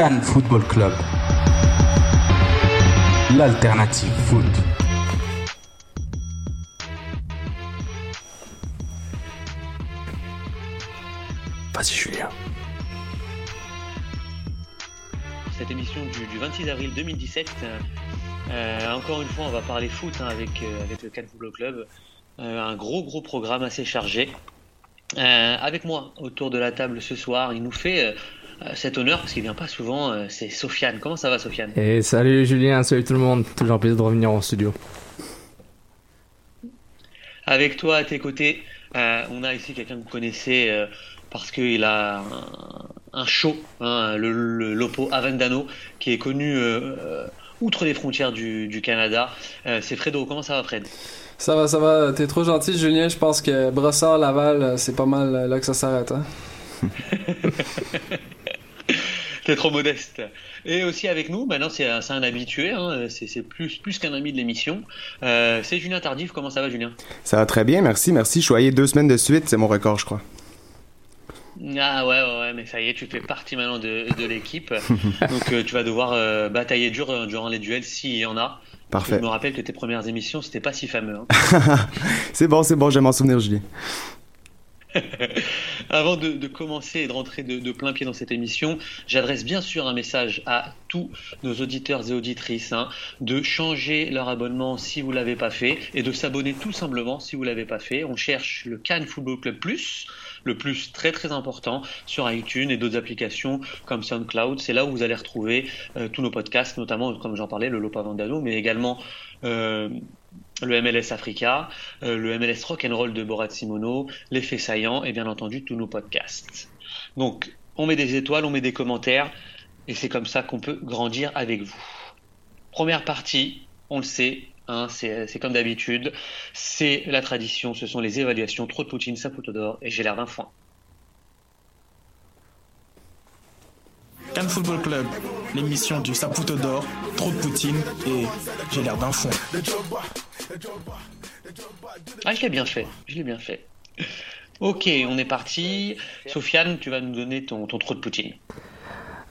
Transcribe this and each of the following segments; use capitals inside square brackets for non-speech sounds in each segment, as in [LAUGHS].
Cannes Football Club. L'alternative foot. Vas-y, Julien. Cette émission du, du 26 avril 2017. euh, encore une fois, on va parler foot hein, avec, euh, avec le Cannes Football Club. Euh, un gros, gros programme assez chargé. Euh, avec moi autour de la table ce soir, il nous fait euh, euh, cet honneur parce qu'il vient pas souvent. euh, c'est Sofiane. Comment ça va, Sofiane? Et salut Julien, salut tout le monde, toujours un plaisir de revenir en studio. Avec toi à tes côtés, euh, on a ici quelqu'un que vous connaissez euh, parce qu'il a un, un show, hein, le, le Lopo Avendano, qui est connu euh, euh, outre les frontières du, du Canada. Euh, c'est Fredo. Comment ça va, Fred? Ça va, ça va. T'es trop gentil, Julien. Je pense que Brossard, Laval, euh, c'est pas mal euh, là que ça s'arrête. Hein? [LAUGHS] [LAUGHS] T'es trop modeste. Et aussi avec nous, maintenant c'est un, habitué, hein, c'est plus, plus qu'un ami de l'émission. Euh, c'est Julien Tardif. Comment ça va, Julien? Ça va très bien, merci, merci. Je suis allé deux semaines de suite, c'est mon record, je crois. Ah ouais, ouais, mais ça y est, tu fais partie maintenant de, de l'équipe. [LAUGHS] Donc euh, tu vas devoir euh, batailler dur durant les duels s'il y en a. Parfait. Je me rappelle que tes premières émissions, c'était pas si fameux. hein. [LAUGHS] c'est bon, c'est bon, vais m'en souvenir, Julien. Avant de, de commencer et de rentrer de, de plein pied dans cette émission, j'adresse bien sûr un message à tous nos auditeurs et auditrices hein, de changer leur abonnement si vous l'avez pas fait et de s'abonner tout simplement si vous l'avez pas fait. On cherche le Cannes Football Club Plus, le plus très très important sur iTunes et d'autres applications comme SoundCloud. C'est là où vous allez retrouver euh, tous nos podcasts, notamment comme j'en parlais, le Lopa Vandano, mais également euh, le MLS Africa, euh, le MLS Rock and Roll de Borat Simono, l'effet saillant et bien entendu tous nos podcasts. Donc, on met des étoiles, on met des commentaires et c'est comme ça qu'on peut grandir avec vous. Première partie, on le sait, hein, c'est comme d'habitude, c'est la tradition, ce sont les évaluations trop de Poutine, Saputo d'or et j'ai l'air d'un foin. Cannes Football Club, l'émission du Saputo d'or, trop de Poutine et j'ai l'air d'un fond. Ah, je l'ai bien fait, je l'ai bien fait. Ok, on est parti. Sofiane, tu vas nous donner ton, ton trou de Poutine.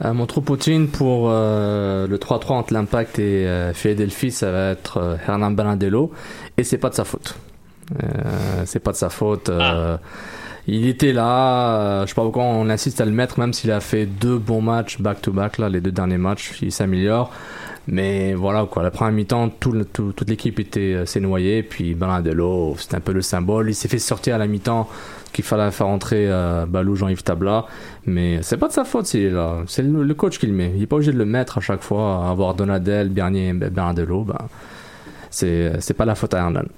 Euh, mon trou Poutine pour euh, le 3-3 entre l'Impact et euh, Philadelphie, ça va être euh, Hernan Bernardello. Et c'est pas de sa faute. Euh, c'est pas de sa faute. euh, Il était là, euh, je sais pas pourquoi on insiste à le mettre, même s'il a fait deux bons matchs back-to-back, là, les deux derniers matchs, il s'améliore. Mais voilà, quoi, la première mi-temps, toute l'équipe était euh, s'est noyée, puis Bernardello, c'était un peu le symbole. Il s'est fait sortir à la mi-temps qu'il fallait faire entrer euh, Balou Jean-Yves Tabla, mais c'est pas de sa faute s'il est là. C'est le, coach qui le met. Il est pas obligé de le mettre à chaque fois, avoir Donadel, Bernier et Bernardello, ben, c'est pas la faute à Hernan.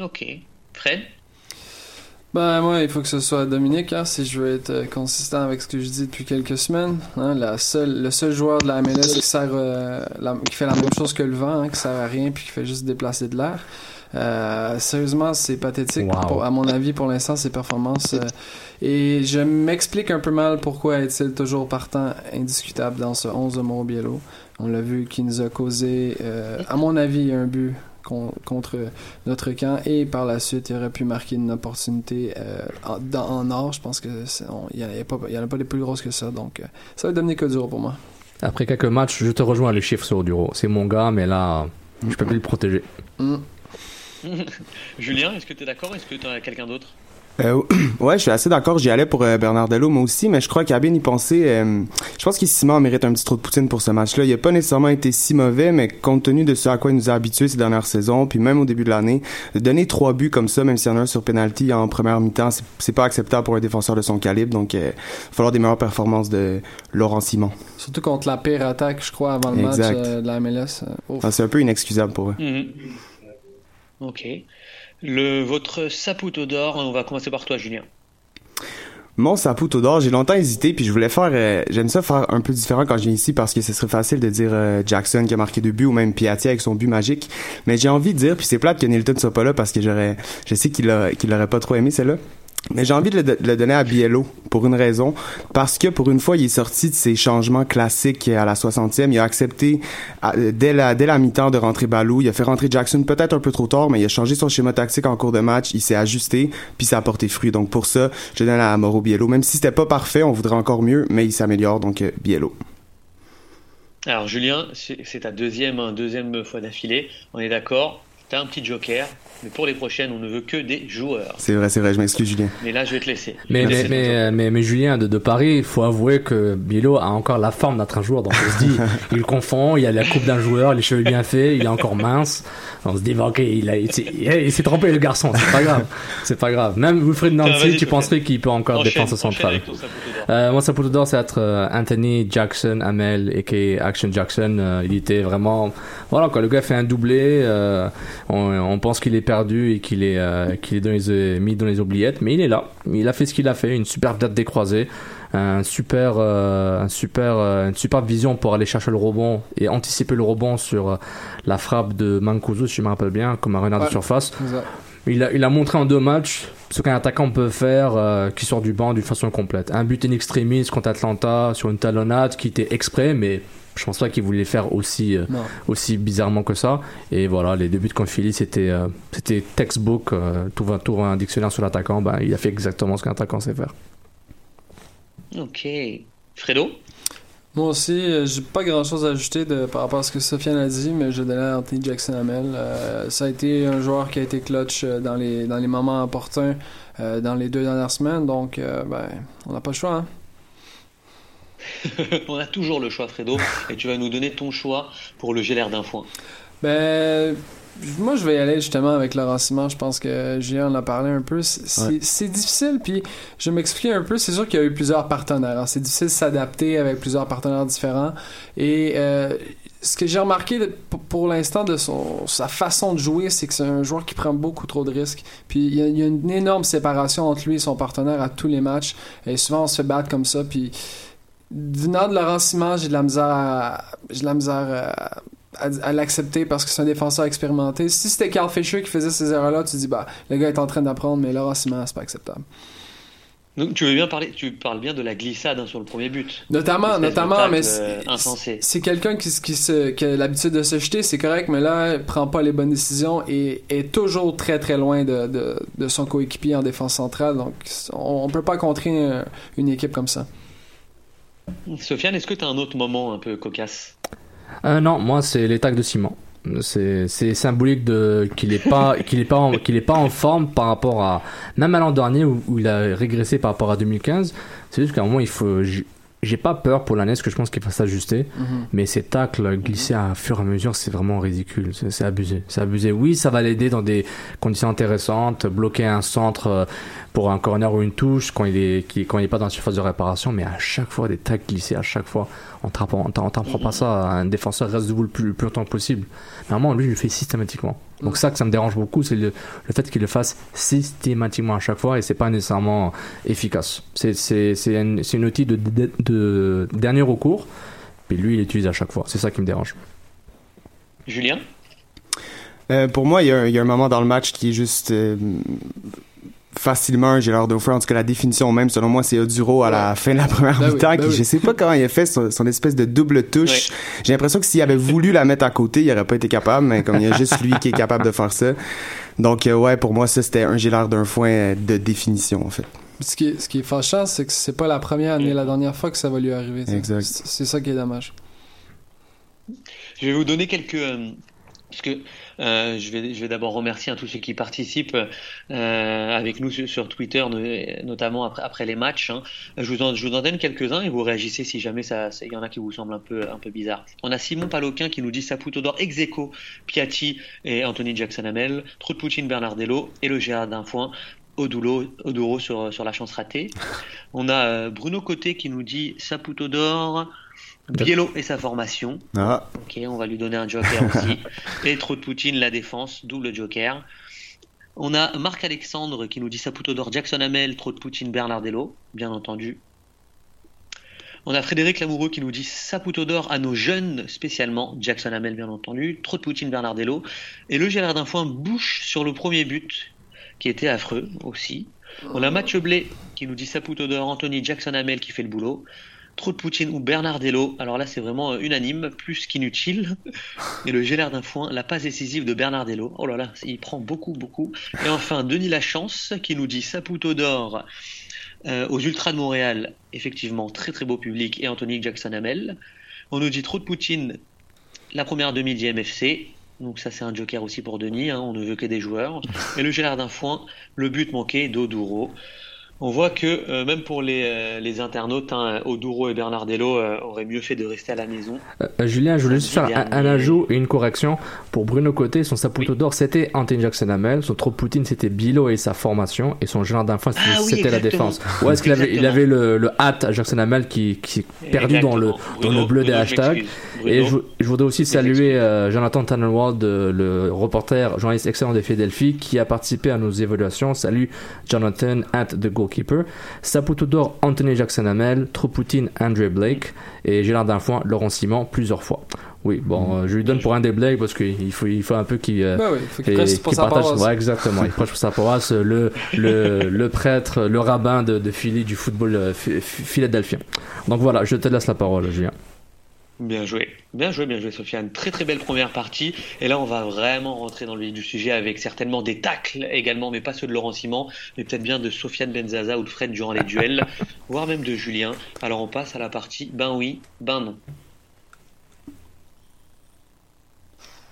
Ok. Fred? Ben moi, il faut que ce soit Dominique, hein, si je veux être euh, consistant avec ce que je dis depuis quelques semaines. Hein, la seule, le seul joueur de la MLS qui sert, euh, la- qui fait la même chose que le vent, hein, qui sert à rien puis qui fait juste déplacer de l'air. Euh, sérieusement, c'est pathétique. Wow. Pour- à mon avis, pour l'instant, ses performances. euh, et je m'explique un peu mal pourquoi est-il toujours partant indiscutable dans ce 11 de Mauro Biello. On l'a vu qui nous a causé, euh, à mon avis, un but con- contre notre camp. Et par la suite il aurait pu marquer une opportunité euh, en, dans- en or. Je pense que c'est- on- il n'y en, a pas- il y en a pas des plus grosses que ça. Donc euh, ça va être Dominique Oduro pour moi. Après quelques matchs, je te rejoins les chiffres sur Duro. C'est mon gars, mais là, je peux plus le protéger. Mm. [LAUGHS] Julien, est-ce que tu es d'accord? Est-ce que tu as quelqu'un d'autre? Euh, [CLEARS THROAT] ouais, je suis assez d'accord. J'y allais pour euh, Bernardello, moi aussi, mais je crois qu'à bien y penser, euh, je pense qu'il Simon mérite un petit trou de poutine pour ce match-là. Il a pas nécessairement été si mauvais, mais compte tenu de ce à quoi il nous a habitués ces dernières saisons, puis même au début de l'année, de donner trois buts comme ça, même s'il y en a un sur penalty en première mi-temps, c'est- pas acceptable pour un défenseur de son calibre. Donc, euh, il va falloir des meilleures performances de Laurent Simon. surtout contre la pire attaque je crois avant le Exact. match euh, de la MLS euh. Ah, c'est un peu inexcusable pour eux. Mhm. Ok. Le, votre Saputo d'or, on va commencer par toi, Julien. Mon Saputo d'or, j'ai longtemps hésité, puis je voulais faire, euh, j'aime ça faire un peu différent quand je viens ici parce que ce serait facile de dire euh, Jackson qui a marqué deux buts ou même Piatti avec son but magique. Mais j'ai envie de dire, puis c'est plate que Nilton soit pas là parce que j'aurais, je sais qu'il a, qu'il aurait pas trop aimé celle-là. Mais j'ai envie de le, donner à Biello pour une raison. Parce que pour une fois, il est sorti de ses changements classiques à la 60e. Il a accepté dès la, dès la mi-temps de rentrer Balou. Il a fait rentrer Jackson peut-être un peu trop tard, mais il a changé son schéma tactique en cours de match. Il s'est ajusté, puis ça a porté fruit. Donc pour ça, je donne à Mauro Biello. Même si c'était pas parfait, on voudrait encore mieux, mais il s'améliore. Donc euh, Biello. Alors, Julien, c'est ta deuxième, hein, deuxième fois d'affilée. On est d'accord Tu as un petit joker, mais pour les prochaines, on ne veut que des joueurs. C'est vrai, c'est vrai. Je m'excuse, Julien. Mais là, je vais te laisser. Mais, Merci. mais, mais, mais, mais Julien de, de Paris, il faut avouer que Biello a encore la forme d'être un joueur. Donc on se dit, [LAUGHS] il le confond, il a la coupe d'un joueur, les cheveux bien faits, il est encore mince. On se dit, bah, ok, il, a- il s'est- trompé le garçon, c'est pas grave. C'est pas grave. Même Wilfried Nancy, tu penserais qu'il peut encore Enchaîne, défense centrale. Euh, moi, Saputo d'or, c'est être euh, Anthony Jackson, Amel, et Action Jackson. Euh, il était vraiment, voilà, quand le gars fait un doublé, euh, on, on pense qu'il est perdu et qu'il est, euh, qu'il est dans les, mis dans les oubliettes, mais il est là. Il a fait ce qu'il a fait, une superbe date décroisée, un super, euh, un super, euh, une super vision pour aller chercher le rebond et anticiper le rebond sur euh, la frappe de Mancuso, si je me rappelle bien, comme un renard de surface. Il a, il a montré en deux matchs ce qu'un attaquant peut faire euh, qui sort du banc d'une façon complète. Un but in extremis contre Atlanta sur une talonnade qui était exprès, mais je pense pas qu'il voulait faire aussi, euh, aussi bizarrement que ça. Et voilà, les deux buts contre Philly, c'était euh, c'était textbook. Euh, tout un, tout un dictionnaire sur l'attaquant, ben, il a fait exactement ce qu'un attaquant sait faire. Ok. Fredo? Moi aussi, j'ai pas grand chose à ajouter de, par rapport à ce que Sofiane a dit, mais je donnais à Anthony Jackson Hamel. Euh, ça a été un joueur qui a été clutch dans les, dans les moments opportuns euh, dans les deux dernières semaines, donc euh, ben, on n'a pas le choix. Hein? [LAUGHS] On a toujours le choix, Fredo, et tu vas nous donner ton choix pour le GLR d'un foin. Ben, moi, je vais y aller justement avec Laurent Simon. Je pense que Julien en a parlé un peu. C'est Ouais. difficile, puis je vais m'expliquer un peu. C'est sûr qu'il y a eu plusieurs partenaires. Alors, C'est difficile de s'adapter avec plusieurs partenaires différents. Et euh, ce que j'ai remarqué de- pour, pour l'instant de son, sa façon de jouer, c'est que c'est un joueur qui prend beaucoup trop de risques. Puis il y, a, il y a une énorme séparation entre lui et son partenaire à tous les matchs. Et souvent, on se fait battre comme ça. Puis venant de Laurent Simon, j'ai de la misère à, j'ai de la misère à, à, à l'accepter parce que c'est un défenseur expérimenté. Si c'était Carl Fisher qui faisait ces erreurs-là, tu te dis, bah, le gars est en train d'apprendre, mais Laurent Simon, c'est pas acceptable. Donc tu veux bien parler, tu parles bien de la glissade hein, sur le premier but. Notamment, notamment, mais euh, c'est- quelqu'un qui, qui, se, qui a l'habitude de se jeter, c'est correct, mais là, il prend pas les bonnes décisions et est toujours très très loin de, de, de son coéquipier en défense centrale. Donc, on, on peut pas contrer euh, une équipe comme ça. Sofiane, est-ce que tu as un autre moment un peu cocasse Euh, non, moi c'est les tacs de ciment. C'est c'est symbolique de qu'il est pas [LAUGHS] qu'il est pas en, qu'il est pas en forme par rapport à même à l'an dernier où, où il a régressé par rapport à 2015. C'est juste qu'à un moment il faut j'ai- pas peur pour l'année parce que je pense qu'il va s'ajuster. Mhm. Mais ces tacles glissés à fur et à mesure, c'est vraiment ridicule. C'est c'est abusé. C'est abusé. Oui, ça va l'aider dans des conditions intéressantes, bloquer un centre euh, pour un corner ou une touche quand il est qui- quand il est pas dans la surface de réparation. Mais à chaque fois des tacles glissés, à chaque fois, on t'apprend on t'apprend pas ça. Un défenseur reste debout le plus, le plus longtemps possible. Moment, lui, il le fait systématiquement. Donc ça que ça me dérange beaucoup, c'est le, le fait qu'il le fasse systématiquement à chaque fois et c'est pas nécessairement efficace. C'est c'est c'est un, c'est un outil de, de, de dernier recours. Puis lui, il l'utilise à chaque fois. C'est ça qui me dérange. Julien? Euh, pour moi, il y, a un- il y a un moment dans le match qui est juste euh, facilement un gélard de. En tout cas, la définition même, selon moi, c'est Oduro à la fin de la première Ben oui, mi-temps. ben qui, oui. Je sais pas comment il a fait son, son espèce de double touche. J'ai l'impression que s'il avait voulu la mettre à côté, il aurait pas été capable, mais comme il y a juste lui qui est capable de faire ça. Donc, euh, ouais, pour moi, ça, c'était un gélard d'un foin euh, de définition, en fait. Ce qui est, ce qui est fâchant, c'est que c'est pas la première ni la dernière fois que ça va lui arriver. ça. Exact. C'est c'est ça qui est dommage. Je vais vous donner quelques. euh, parce que euh, je vais, je vais d'abord remercier hein, tous ceux qui participent euh, avec nous sur, sur Twitter, no- notamment après, après les matchs. hein. Je, vous en, je vous en donne quelques-uns et vous réagissez si jamais il y en a qui vous semblent un peu, un peu bizarres. On a Simon Paloquin qui nous dit Saputo d'or, Execo, Piatti et Anthony Jackson-Hamel, Trou de Poutine, Bernardello et le Gérard d'Infoin. Odulo, Oduro sur, sur la chance ratée. [LAUGHS] On a euh, Bruno Côté qui nous dit Saputo d'or, Biello et sa formation. Ah. Ok, on va lui donner un joker aussi. [LAUGHS] De Poutine, la défense, double joker. On a Marc Alexandre qui nous dit Saputo d'or, Jackson Hamel, trop de Poutine, Bernardello, bien entendu. On a Frédéric Lamoureux qui nous dit Saputo d'or à nos jeunes, spécialement Jackson Hamel, bien entendu, trop de Poutine, Bernardello. Et le Gérard d'Infoin bouche sur le premier but, qui était affreux aussi. On a Mathieu Blé qui nous dit Saputo d'or, Anthony Jackson Hamel qui fait le boulot. Trop de Poutine ou Bernardello. Alors là, c'est vraiment euh, unanime, plus qu'inutile. Et le Gélard d'un foin, la passe décisive de Bernardello. Oh là là, il prend beaucoup, beaucoup. Et enfin, Denis Lachance qui nous dit Saputo d'or euh, aux Ultras de Montréal. Effectivement, très très beau public. Et Anthony Jackson Hamel. On nous dit trop de Poutine, la première demi du MFC. Donc ça, c'est un joker aussi pour Denis. hein, on ne veut que des joueurs. Et le Gélard d'un foin, le but manqué d'Oduro. On voit que euh, même pour les, euh, les internautes, hein, Oduro et Bernardello euh, auraient mieux fait de rester à la maison. Euh, Julien, je voulais juste faire un, un ajout et une correction. Pour Bruno Côté, son Saputo d'or, c'était Anthony Jackson Hamel. Son trop Poutine, c'était Bilo et sa formation. Et son d'enfant, c'était Ah oui, c'était la défense. Ouais, est-ce qu'il avait, il Exactement. avait le, le hâte à Jackson Hamel qui, qui est perdu dans le, dans bleu des Bruno, hashtags. Bruno, Et je, je voudrais aussi saluer Jonathan Tannenwald, le reporter, journaliste excellent de Philadelphie, qui a participé à nos évaluations. Salut Jonathan, at the goalkeeper. Saputo d'or, Anthony Jackson Hamel. Trop Poutine, Andre Blake. Et Gérard Danfoin, Laurent Simon, plusieurs fois. Oui, bon, euh, je lui donne pour un des Blake parce qu'il faut, il faut un peu qu'il euh, Ben oui, partage-. Ouais, exactement. Il prêche pour sa paroisse, le, le, [LAUGHS] le prêtre, le rabbin de, de Philly, du football euh, phi- phi- philadelphien. Donc voilà, je te laisse la parole, Julien. Bien joué, bien joué, bien joué, Sofiane. Très très belle première partie. Et là, on va vraiment rentrer dans le vif du sujet avec certainement des tacles également, mais pas ceux de Laurent Simon, mais peut-être bien de Sofiane Benzaza ou de Fred durant les duels, [LAUGHS] voire même de Julien. Alors on passe à la partie ben oui, ben non.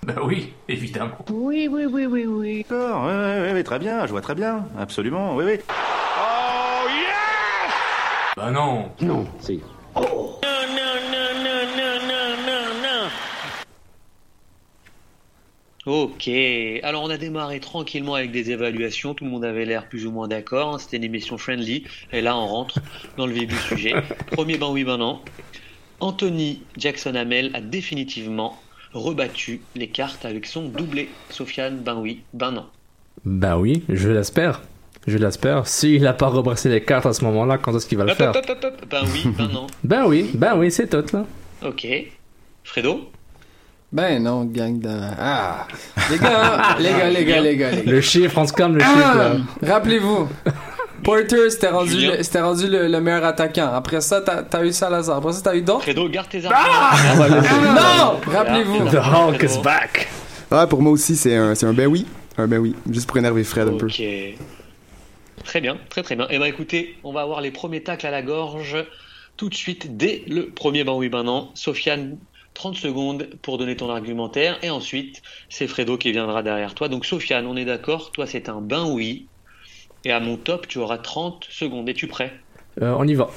Ben oui, évidemment. Oui, oui, oui, oui, oui. D'accord, oui, oui, oui, très bien, je vois très bien, absolument, oui, oui. Oh, yes Ben non. Non, si. Ok, alors on a démarré tranquillement avec des évaluations, tout le monde avait l'air plus ou moins d'accord, hein, c'était une émission friendly, et là on rentre dans le vif du sujet. [LAUGHS] Premier ben oui, ben non. Anthony Jackson Hamel a définitivement rebattu les cartes avec son doublé. Sofiane, ben oui, ben non. Ben oui, je l'espère. Je l'espère. S'il n'a pas rebrassé les cartes à ce moment-là, quand est-ce qu'il va le Hop, faire? hop, hop. Ben oui, ben non. Ben oui, ben oui, c'est tout là. Ok. Fredo? Ben non, gang de... Ah! Les gars, les gars, les gars, les gars, les gars. Le chiffre, on se calme le Ah! chiffre là. Rappelez-vous, Porter, c'était rendu, le, c'était rendu le, le meilleur attaquant. Après ça, t'as, t'as eu Salazar. Après ça, t'as eu d'autres? Fredo, garde tes Ah! arguments. non! Rappelez-vous. The Hulk is back. Ouais, pour moi aussi, c'est un, c'est un ben oui. Un ben oui. Juste pour énerver Fred un peu. Ok. Très bien, très très bien. Eh ben écoutez, on va avoir les premiers tacles à la gorge tout de suite dès le premier ben oui ben non. Sofiane, 30 secondes pour donner ton argumentaire et ensuite c'est Fredo qui viendra derrière toi. Donc Sofiane, on est d'accord, toi c'est un ben oui et à mon top tu auras 30 secondes. Es-tu prêt? Euh, on y va.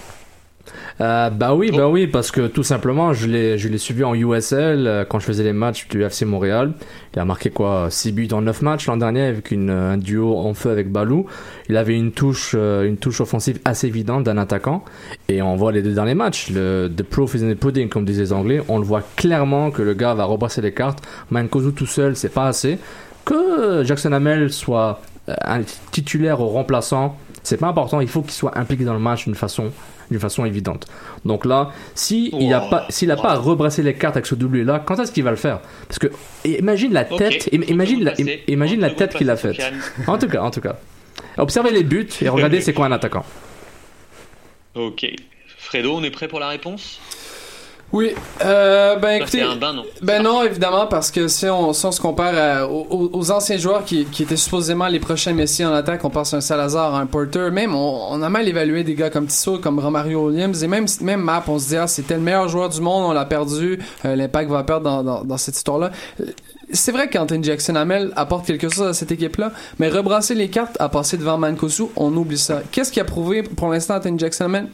Euh, bah oui, bah oui, parce que tout simplement, je l'ai, je l'ai suivi en USL euh, quand je faisais les matchs du FC Montréal. Il a marqué quoi 6 buts en 9 matchs l'an dernier avec une, un duo en feu avec Balou. Il avait une touche, euh, une touche offensive assez évidente d'un attaquant. Et on voit les deux derniers matchs. Le, the proof is in the pudding, comme disaient les Anglais. On le voit clairement que le gars va rebrasser les cartes. Mankozu tout seul, c'est pas assez. Que Jackson Hamel soit euh, un titulaire ou remplaçant, c'est pas important. Il faut qu'il soit impliqué dans le match d'une façon d'une façon évidente. Donc là, si il a pas, s'il a pas à rebrasser les cartes avec ce doublé là, quand est-ce qu'il va le faire? Parce que imagine la tête, imagine vous la, passer. imagine la On tête qu'il a faite. En tout cas, en tout cas, observez les buts et regardez c'est quoi un attaquant. Ok. Fredo, on est prêt pour la réponse? Oui, euh, ben écoutez. ben non? Ben non, évidemment, parce que si on, si on se compare à- aux, aux anciens joueurs qui, qui étaient supposément les prochains Messi en attaque, on pense à un Salazar, à un Porter, même on, on a mal évalué des gars comme Tissot, comme Romario Williams, et même, même Map, on se dit, ah, c'était le meilleur joueur du monde, on l'a perdu, euh, l'impact va perdre dans, dans, dans cette histoire-là. Euh, C'est vrai qu'Anthony Jackson Hamel apporte quelque chose à cette équipe-là, mais rebrasser les cartes à passer devant Mankosu, on oublie ça. Qu'est-ce qui a prouvé pour l'instant Anthony Jackson Hamel?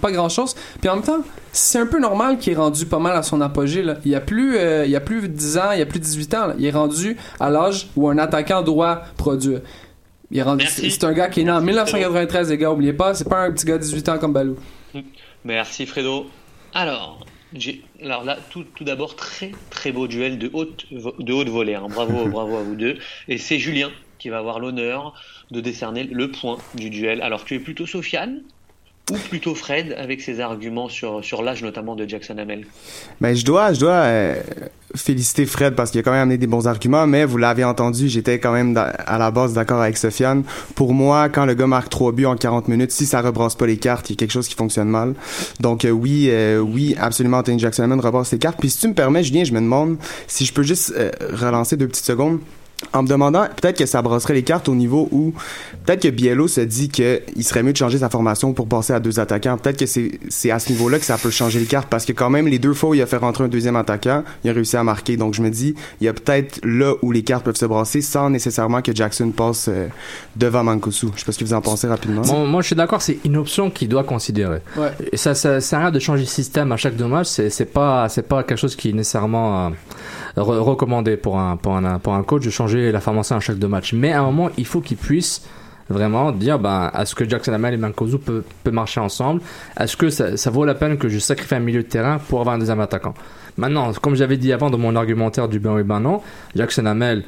Pas grand-chose. Puis en même temps, c'est un peu normal qu'il est rendu pas mal à son apogée. Là. Il y a plus, euh, il y a plus 10 ans, il y a plus 18 ans. là. Il est rendu à l'âge où un attaquant doit produire. Il est rendu. C'est un gars qui est né en 1993, les gars. Oubliez pas, c'est pas un petit gars de 18 ans comme Balou. Merci Fredo. Alors, alors là, tout, tout d'abord, très très beau duel de haute, de haute volée. hein. Bravo, [LAUGHS] bravo à vous deux. Et c'est Julien qui va avoir l'honneur de décerner le point du duel. Alors, tu es plutôt Sofiane ou plutôt Fred avec ses arguments sur, sur l'âge notamment de Jackson Hamel Ben, je dois, je dois euh, féliciter Fred parce qu'il a quand même amené des bons arguments, mais vous l'avez entendu, j'étais quand même à la base d'accord avec Sofiane. Pour moi, quand le gars marque trois buts en 40 minutes, si ça rebrasse pas les cartes, il y a quelque chose qui fonctionne mal. Donc euh, oui, euh, oui, absolument, Anthony Jackson Hammond rebrasse les cartes. Puis si tu me permets, Julien, je me demande si je peux juste euh, relancer deux petites secondes en me demandant peut-être que ça brasserait les cartes au niveau où peut-être que Biello se dit que il serait mieux de changer sa formation pour passer à deux attaquants. Peut-être que c'est c'est à ce niveau-là que ça peut changer les cartes parce que quand même les deux fois où il a fait rentrer un deuxième attaquant, il a réussi à marquer. Donc je me dis il y a peut-être là où les cartes peuvent se brasser sans nécessairement que Jackson passe euh, devant Mankosu. Je sais pas ce que vous en pensez rapidement. Bon, moi, je suis d'accord, c'est une option qu'il doit considérer. Ouais. Et ça, ça sert à rien de changer de système à chaque deux matchs. C'est, c'est pas, c'est pas quelque chose qui est nécessairement euh, re- recommandé pour un, pour un, pour un coach de changer la formation à chaque deux matchs. Mais à un moment, il faut qu'il puisse vraiment dire, ben, est-ce que Jackson Hamel et Mankozu peuvent, peuvent marcher ensemble? Est-ce que ça, ça vaut la peine que je sacrifie un milieu de terrain pour avoir un deuxième attaquant? Maintenant, comme j'avais dit avant dans mon argumentaire du ben oui, ben non, Jackson Hamel,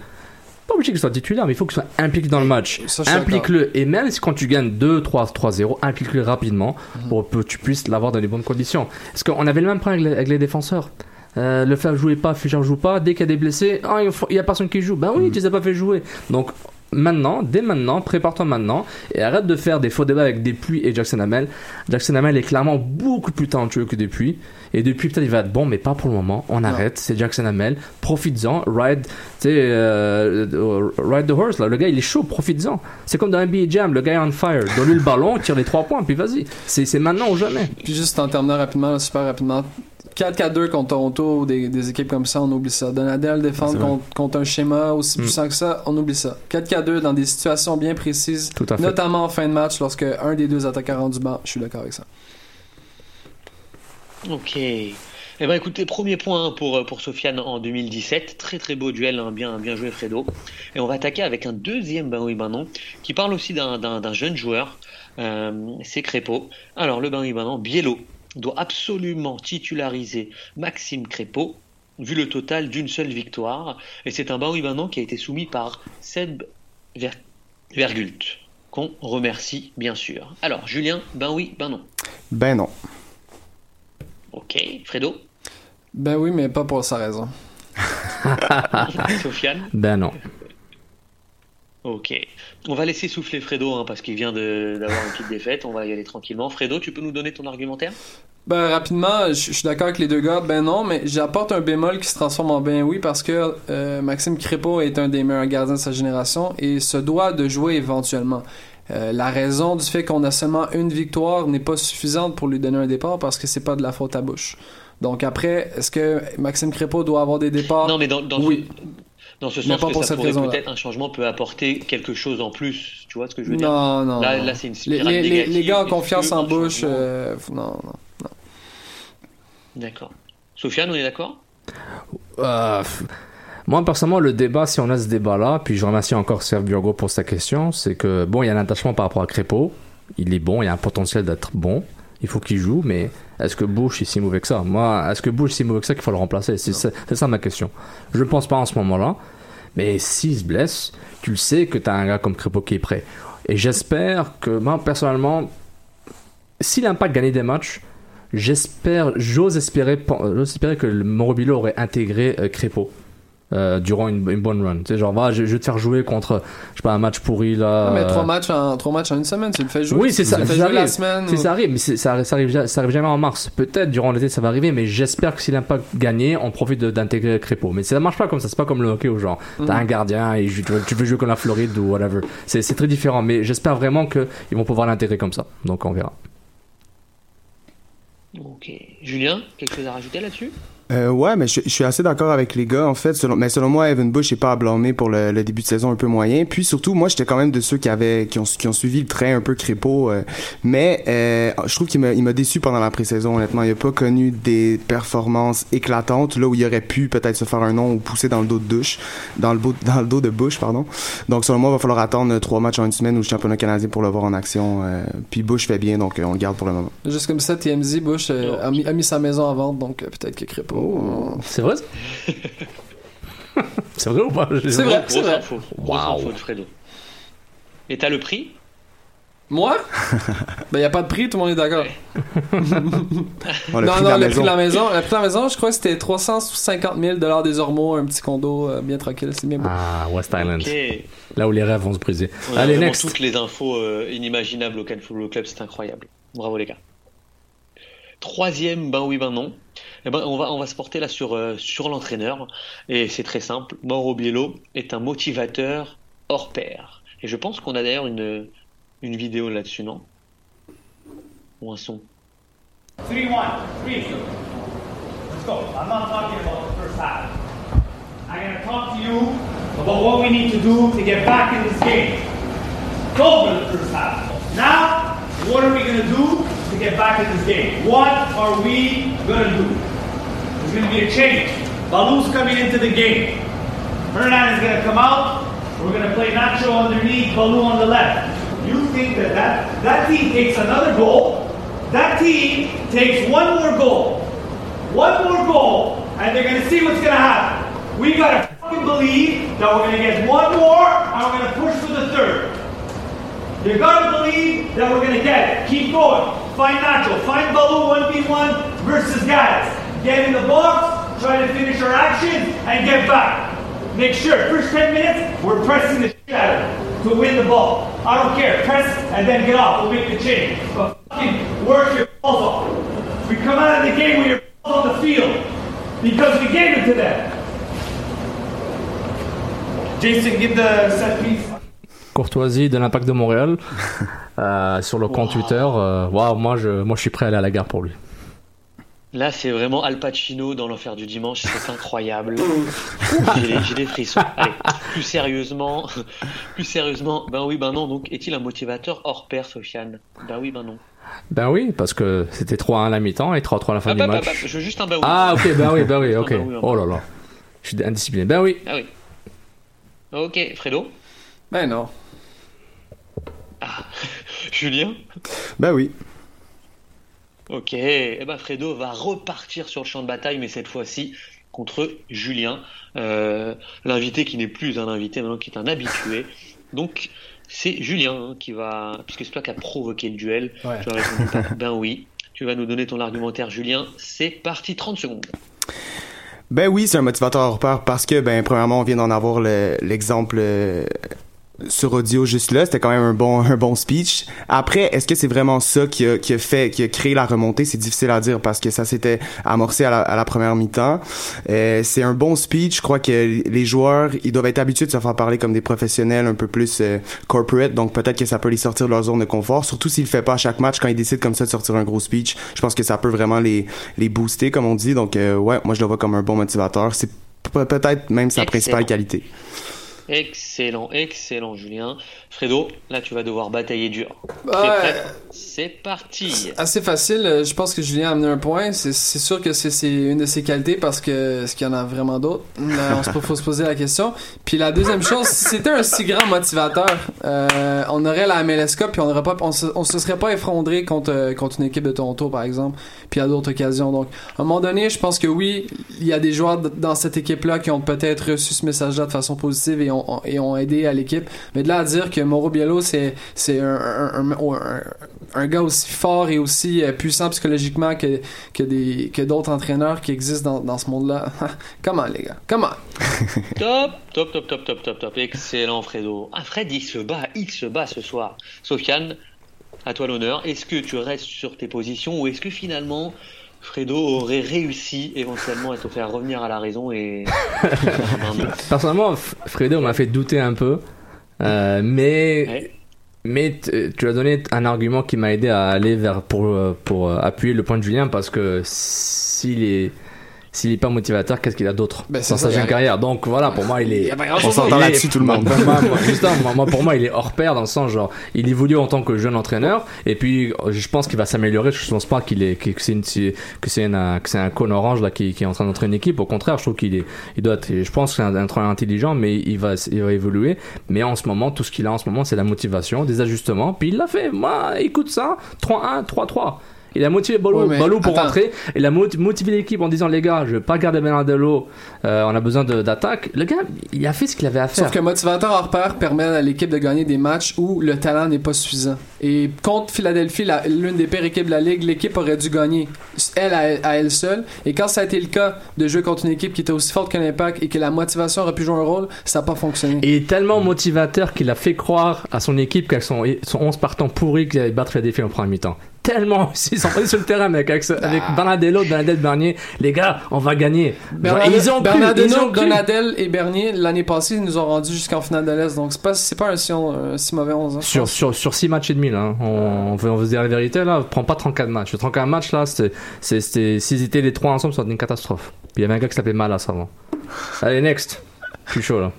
pas obligé qu'il soit titulaire, mais il faut qu'il soit impliqué dans le match. Implique-le. Et même si quand tu gagnes 2, 3, 3-0, implique-le rapidement pour que tu puisses l'avoir dans les bonnes conditions. Parce qu'on avait le même problème avec les, avec les défenseurs. Euh, le faire jouer pas, Fischer joue pas. Dès qu'il y a des blessés, ah, il faut- il y a personne qui joue. Ben oui, tu les as pas fait jouer. Donc maintenant, dès maintenant, prépare-toi maintenant et arrête de faire des faux débats avec Depuis et Jackson Hamel. Jackson Hamel est clairement beaucoup plus talentueux que Depuis. Et Depuis, peut-être il va être bon, mais pas pour le moment. On arrête. C'est Jackson Hamel. Profites-en. Ride, euh, ride the horse. Là. Le gars, il est chaud. Profites-en. C'est comme dans NBA Jam. Le gars est on fire. Donne-lui le ballon, tire les trois points, puis vas-y. C'est maintenant ou jamais. Puis juste en terminant rapidement, super rapidement. 4-4-2 contre Toronto ou des, des équipes comme ça, on oublie ça. Donadel défendre contre, contre un schéma aussi Mm. puissant que ça, on oublie ça. 4-4-2 dans des situations bien précises, Tout à fait. notamment en fin de match lorsque un des deux attaquants rend du banc. Je suis d'accord avec ça. Ok. Eh ben écoutez, premier point pour, pour Sofiane en 2017. Très très beau duel, hein, bien, bien joué Fredo. Et on va attaquer avec un deuxième ben oui ben non, qui parle aussi d'un jeune joueur. Euh, c'est Crépeau. Alors le ben oui ben non, Biello doit absolument titulariser Maxime Crépeau, vu le total d'une seule victoire. Et c'est un ben oui ben non qui a été soumis par Seb Ver- Vergult, qu'on remercie bien sûr. Alors Julien, ben oui, ben non. Ben non. Ok, Fredo? Ben oui, mais pas pour sa raison. [LAUGHS] [LAUGHS] Sofiane? Ben non. Ok. On va laisser souffler Fredo hein, parce qu'il vient d'avoir une petite défaite. On va y aller tranquillement. Fredo, tu peux nous donner ton argumentaire? Ben, rapidement, je je suis d'accord avec les deux gars. Ben non, mais j'apporte un bémol qui se transforme en ben oui parce que euh, Maxime Crépeau est un des meilleurs gardiens de sa génération et se doit de jouer éventuellement. Euh, la raison du fait qu'on a seulement une victoire n'est pas suffisante pour lui donner un départ parce que c'est pas de la faute à Bush. Donc après, est-ce que Maxime Crépeau doit avoir des départs? Non, mais dans, dans oui. Dans ce sens pas que pour ça cette pourrait peut-être un changement peut apporter quelque chose en plus. Tu vois ce que je veux dire? Non, non. Là, non. là c'est une les, spirale les, les, négative. les gars Est-ce confiance en Bush. euh, non, non. D'accord. Sofiane, on est d'accord? Euh, moi, personnellement, le débat, si on a ce débat-là, puis je remercie encore Serge Burgo pour sa question, c'est que, bon, il y a un attachement par rapport à Crépeau. Il est bon, il y a un potentiel d'être bon. Il faut qu'il joue, mais est-ce que Bush est si mauvais que ça? Moi, est-ce que Bush est si mauvais que ça qu'il faut le remplacer? C'est ça, ma question. Je ne pense pas en ce moment-là. Mais s'il se blesse, tu le sais que tu as un gars comme Crépeau qui est prêt. Et j'espère que, moi, personnellement, si l'impact gagnait des matchs, j'espère, j'ose espérer, espérer que le Morobilo aurait intégré euh, Crépeau. Euh, durant une, une bonne run. Tu sais, genre, va, je, je vais te faire jouer contre, je sais pas, un match pourri là. Non, mais euh, trois matchs, en, trois matchs en une semaine, tu le fais jouer. oui, c'est ça. ça jouer la arrive. semaine. C'est ou- ça arrive, mais c'est- ça, ça arrive, ja- ça arrive jamais en mars. Peut-être durant l'été ça va arriver, mais j'espère que si l'impact gagnait, on profite d'intégrer Crépeau. Mais ça marche pas comme ça. C'est pas comme le hockey où genre t'as un gardien et tu veux, tu veux jouer comme la Floride ou whatever. C'est c'est très différent. Mais j'espère vraiment que ils vont pouvoir l'intégrer comme ça. Donc on verra. Ok. Julien, quelque chose à rajouter là-dessus? Euh, ouais, mais je, je suis assez d'accord avec les gars, en fait. Selon, mais selon moi, Evan Bush n'est pas à blâmer pour le, le début de saison un peu moyen. Puis surtout, moi, j'étais quand même de ceux qui avaient, qui ont, qui ont suivi le train un peu crépeau. euh, mais euh, je trouve qu'il m'a, il m'a déçu pendant la pré-saison, honnêtement. Il a pas connu des performances éclatantes, là où il aurait pu peut-être se faire un nom ou pousser dans le dos de douche, dans le, dans le dos de Bush, pardon. Donc selon moi, il va falloir attendre trois matchs en une semaine ou le championnat canadien pour le voir en action. euh, puis Bush fait bien, donc euh, on le garde pour le moment. Juste comme ça, TMZ, Bush euh, a, mis, a mis sa maison en vente, donc euh, peut-être qu'il crée pas. C'est vrai [LAUGHS] C'est vrai ou pas? C'est vrai, c'est vrai. info. Grosse info de Fredo. Et t'as le prix? Moi? [LAUGHS] Ben, y a pas de prix, tout le monde est d'accord. Oh, [LAUGHS] non, non, la le maison. prix de la maison. Le prix de la maison, je crois que c'était 350 000 des Ormeaux, un petit condo euh, bien tranquille, c'est bien beau. Ah, West Island. Ok. Là où les rêves vont se briser. On a Allez, vraiment next. toutes les infos euh, inimaginables au Cannes Football Club, c'est incroyable. Bravo les gars. Troisième, ben oui, ben non. Eh ben, on, va, on va se porter là sur, euh, sur l'entraîneur. Et c'est très simple. Mauro Biello est un motivateur hors pair. Et je pense qu'on a d'ailleurs une, une vidéo là-dessus, non? Ou un son? 3 1, 3. Let's go. I'm not talking about the first half. I'm going to talk to you about what we need to do to get back in this game. It's over the first half. Now, what are we going to do? Get back in this game? What are we going to do? There's going to be a change. Baloo's coming into the game. Hernan is going to come out. We're going to play Nacho underneath, Baloo on the left. You think that that, that team takes another goal? That team takes one more goal. One more goal, and they're going to see what's going to happen. We got to believe that we're going to get one more, and we're going to push for the third. You got to believe that we're going to get it. Keep going. Find Nacho. Find Baloo 1v1 versus guys. Get in the box, try to finish our actions, and get back. Make sure, first 10 minutes, we're pressing the shit out of to win the ball. I don't care. Press and then get off. We'll make the change. But fucking work your balls off. We come out of the game with your balls on the field because we gave it to them. Jason, give the set piece. Courtoisie de l'impact de Montréal [LAUGHS] euh, sur le compte Twitter. euh, Waouh, moi je, moi je suis prêt à aller à la gare pour lui. Là, c'est vraiment Al Pacino dans l'enfer du dimanche, c'est incroyable. [LAUGHS] j'ai, des- frissons. Allez, plus sérieusement, [LAUGHS] plus sérieusement, ben oui, ben non. Donc, est-il un motivateur hors pair, Sofiane? Ben oui, ben non. Ben oui, parce que c'était 3-1 à la mi-temps et 3-3 à la fin Ah, du bah, match. bah, bah, je veux juste un ben oui. Ah ok, ben oui, ben oui, ok. ben oui. Oh là là, je suis indiscipliné. Ben oui. Ah oui. Ok, Fredo? Ben non. Julien Ben oui. Ok, eh ben Fredo va repartir sur le champ de bataille, mais cette fois-ci contre Julien, euh, l'invité qui n'est plus un invité maintenant, qui est un habitué. Donc c'est Julien hein, qui va, puisque c'est toi qui as provoqué le duel. Ouais. Tu as répondu par ben oui. Tu vas nous donner ton argumentaire, Julien. C'est parti, 30 secondes. Ben oui, c'est un motivateur hors pair parce que, ben, premièrement, on vient d'en avoir le- l'exemple euh, sur audio juste là, c'était quand même un bon un bon speech. Après, est-ce que c'est vraiment ça qui a, qui a fait qui a créé la remontée? C'est difficile à dire parce que ça s'était amorcé à la, à la première mi-temps. Euh, c'est un bon speech. Je crois que les joueurs, ils doivent être habitués de se faire parler comme des professionnels un peu plus euh, corporate. Donc peut-être que ça peut les sortir de leur zone de confort. Surtout s'il le fait pas à chaque match quand ils décident comme ça de sortir un gros speech. Je pense que ça peut vraiment les les booster comme on dit. Donc euh, ouais, moi je le vois comme un bon motivateur. C'est pe- peut-être même sa Excellent. principale qualité. Excellent, excellent, Julien. Fredo, là, tu vas devoir batailler dur. Prêt? C'est parti. Assez facile. Je pense que Julien a amené un point. C'est sûr que c'est une de ses qualités parce que est-ce qu'il y en a vraiment d'autres? On se faut se poser la question. Puis la deuxième chose, si c'était un si grand motivateur, euh, on aurait la MLS Cup puis on aurait pas, on se, on se serait pas effondré contre contre une équipe de Toronto par exemple. Puis à d'autres occasions. Donc à un moment donné, je pense que oui, il y a des joueurs dans cette équipe-là qui ont peut-être reçu ce message-là de façon positive et ont, ont- et ont aidé à l'équipe. Mais de là à dire que Mauro Biello, c'est c'est un, un, gars aussi fort et aussi euh, puissant psychologiquement que, que des que d'autres entraîneurs qui existent dans, dans ce monde-là. [LAUGHS] Comment les gars? Comment? [LAUGHS] Top, top, top, top, top, top, top. Excellent, Fredo. Ah, Fred, il se bat, il se bat ce soir. Sofiane, à toi l'honneur. Est-ce que tu restes sur tes positions ou est-ce que finalement Fredo aurait réussi éventuellement à te faire revenir à la raison et. [LAUGHS] Personnellement, Fredo m'a fait douter un peu, euh, mais mais tu as donné un argument qui m'a aidé à aller vers pour euh, pour euh, appuyer le point de Julien parce que s'il est s'il est pas motivateur, qu'est-ce qu'il a d'autre Ben, dans sa jeune carrière Donc voilà, pour moi, il est. On s'entend là-dessus, tout le monde. [LAUGHS] Moi, moi, justement, moi, moi, pour moi, il est hors pair dans le sens genre, il évolue en tant que jeune entraîneur et puis je pense qu'il va s'améliorer. Je pense pas qu'il est que c'est une que c'est une- que c'est un con orange là qui, qui est en train d'entraîner une équipe. Au contraire, je trouve qu'il est il doit être, je pense que c'est un entraîneur intelligent, mais il va il va évoluer. Mais en ce moment, tout ce qu'il a en ce moment, c'est la motivation, des ajustements. Puis il l'a fait. Moi, écoute ça, 3-1, 3-3. Il a motivé Ouais, Balou pour attends. rentrer. Il a moti- motivé l'équipe en disant les gars, je vais pas garder Bernardello. Euh, on a besoin d'attaque. Le gars, il a fait ce qu'il avait à faire. Sauf que motivateur hors pair permet à l'équipe de gagner des matchs où le talent n'est pas suffisant. Et contre Philadelphie, la- l'une des pires équipes de la ligue, l'équipe aurait dû gagner elle à, à elle seule. Et quand ça a été le cas de jouer contre une équipe qui était aussi forte que l'Impact et que la motivation aurait pu jouer un rôle, ça n'a pas fonctionné. Et tellement motivateur qu'il a fait croire à son équipe qu'avec son, son 11 partants pourri qu'il allait battre défis en première mi-temps. Tellement, [LAUGHS] ils sont allés sur le terrain, mec, avec, ce- avec Bernardello, Bernadette Bernier. Les gars, on va gagner. Genre, ils ont cru. Donadel et Bernier, l'année passée, ils nous ont rendu jusqu'en finale de l'Est. Donc c'est pas, c'est pas un si, un si mauvais 11. hein, Sur, sur, sur 6 matchs et demi, là. hein. On, on, veut, on veut se dire la vérité, là. Prends pas 34 matchs. Le 34 matchs, là, c'était, c'était, s'ils étaient les trois ensemble, ça aurait été une catastrophe. Puis il y avait un gars qui s'appelait Malas avant. Allez, next. Je suis chaud, là.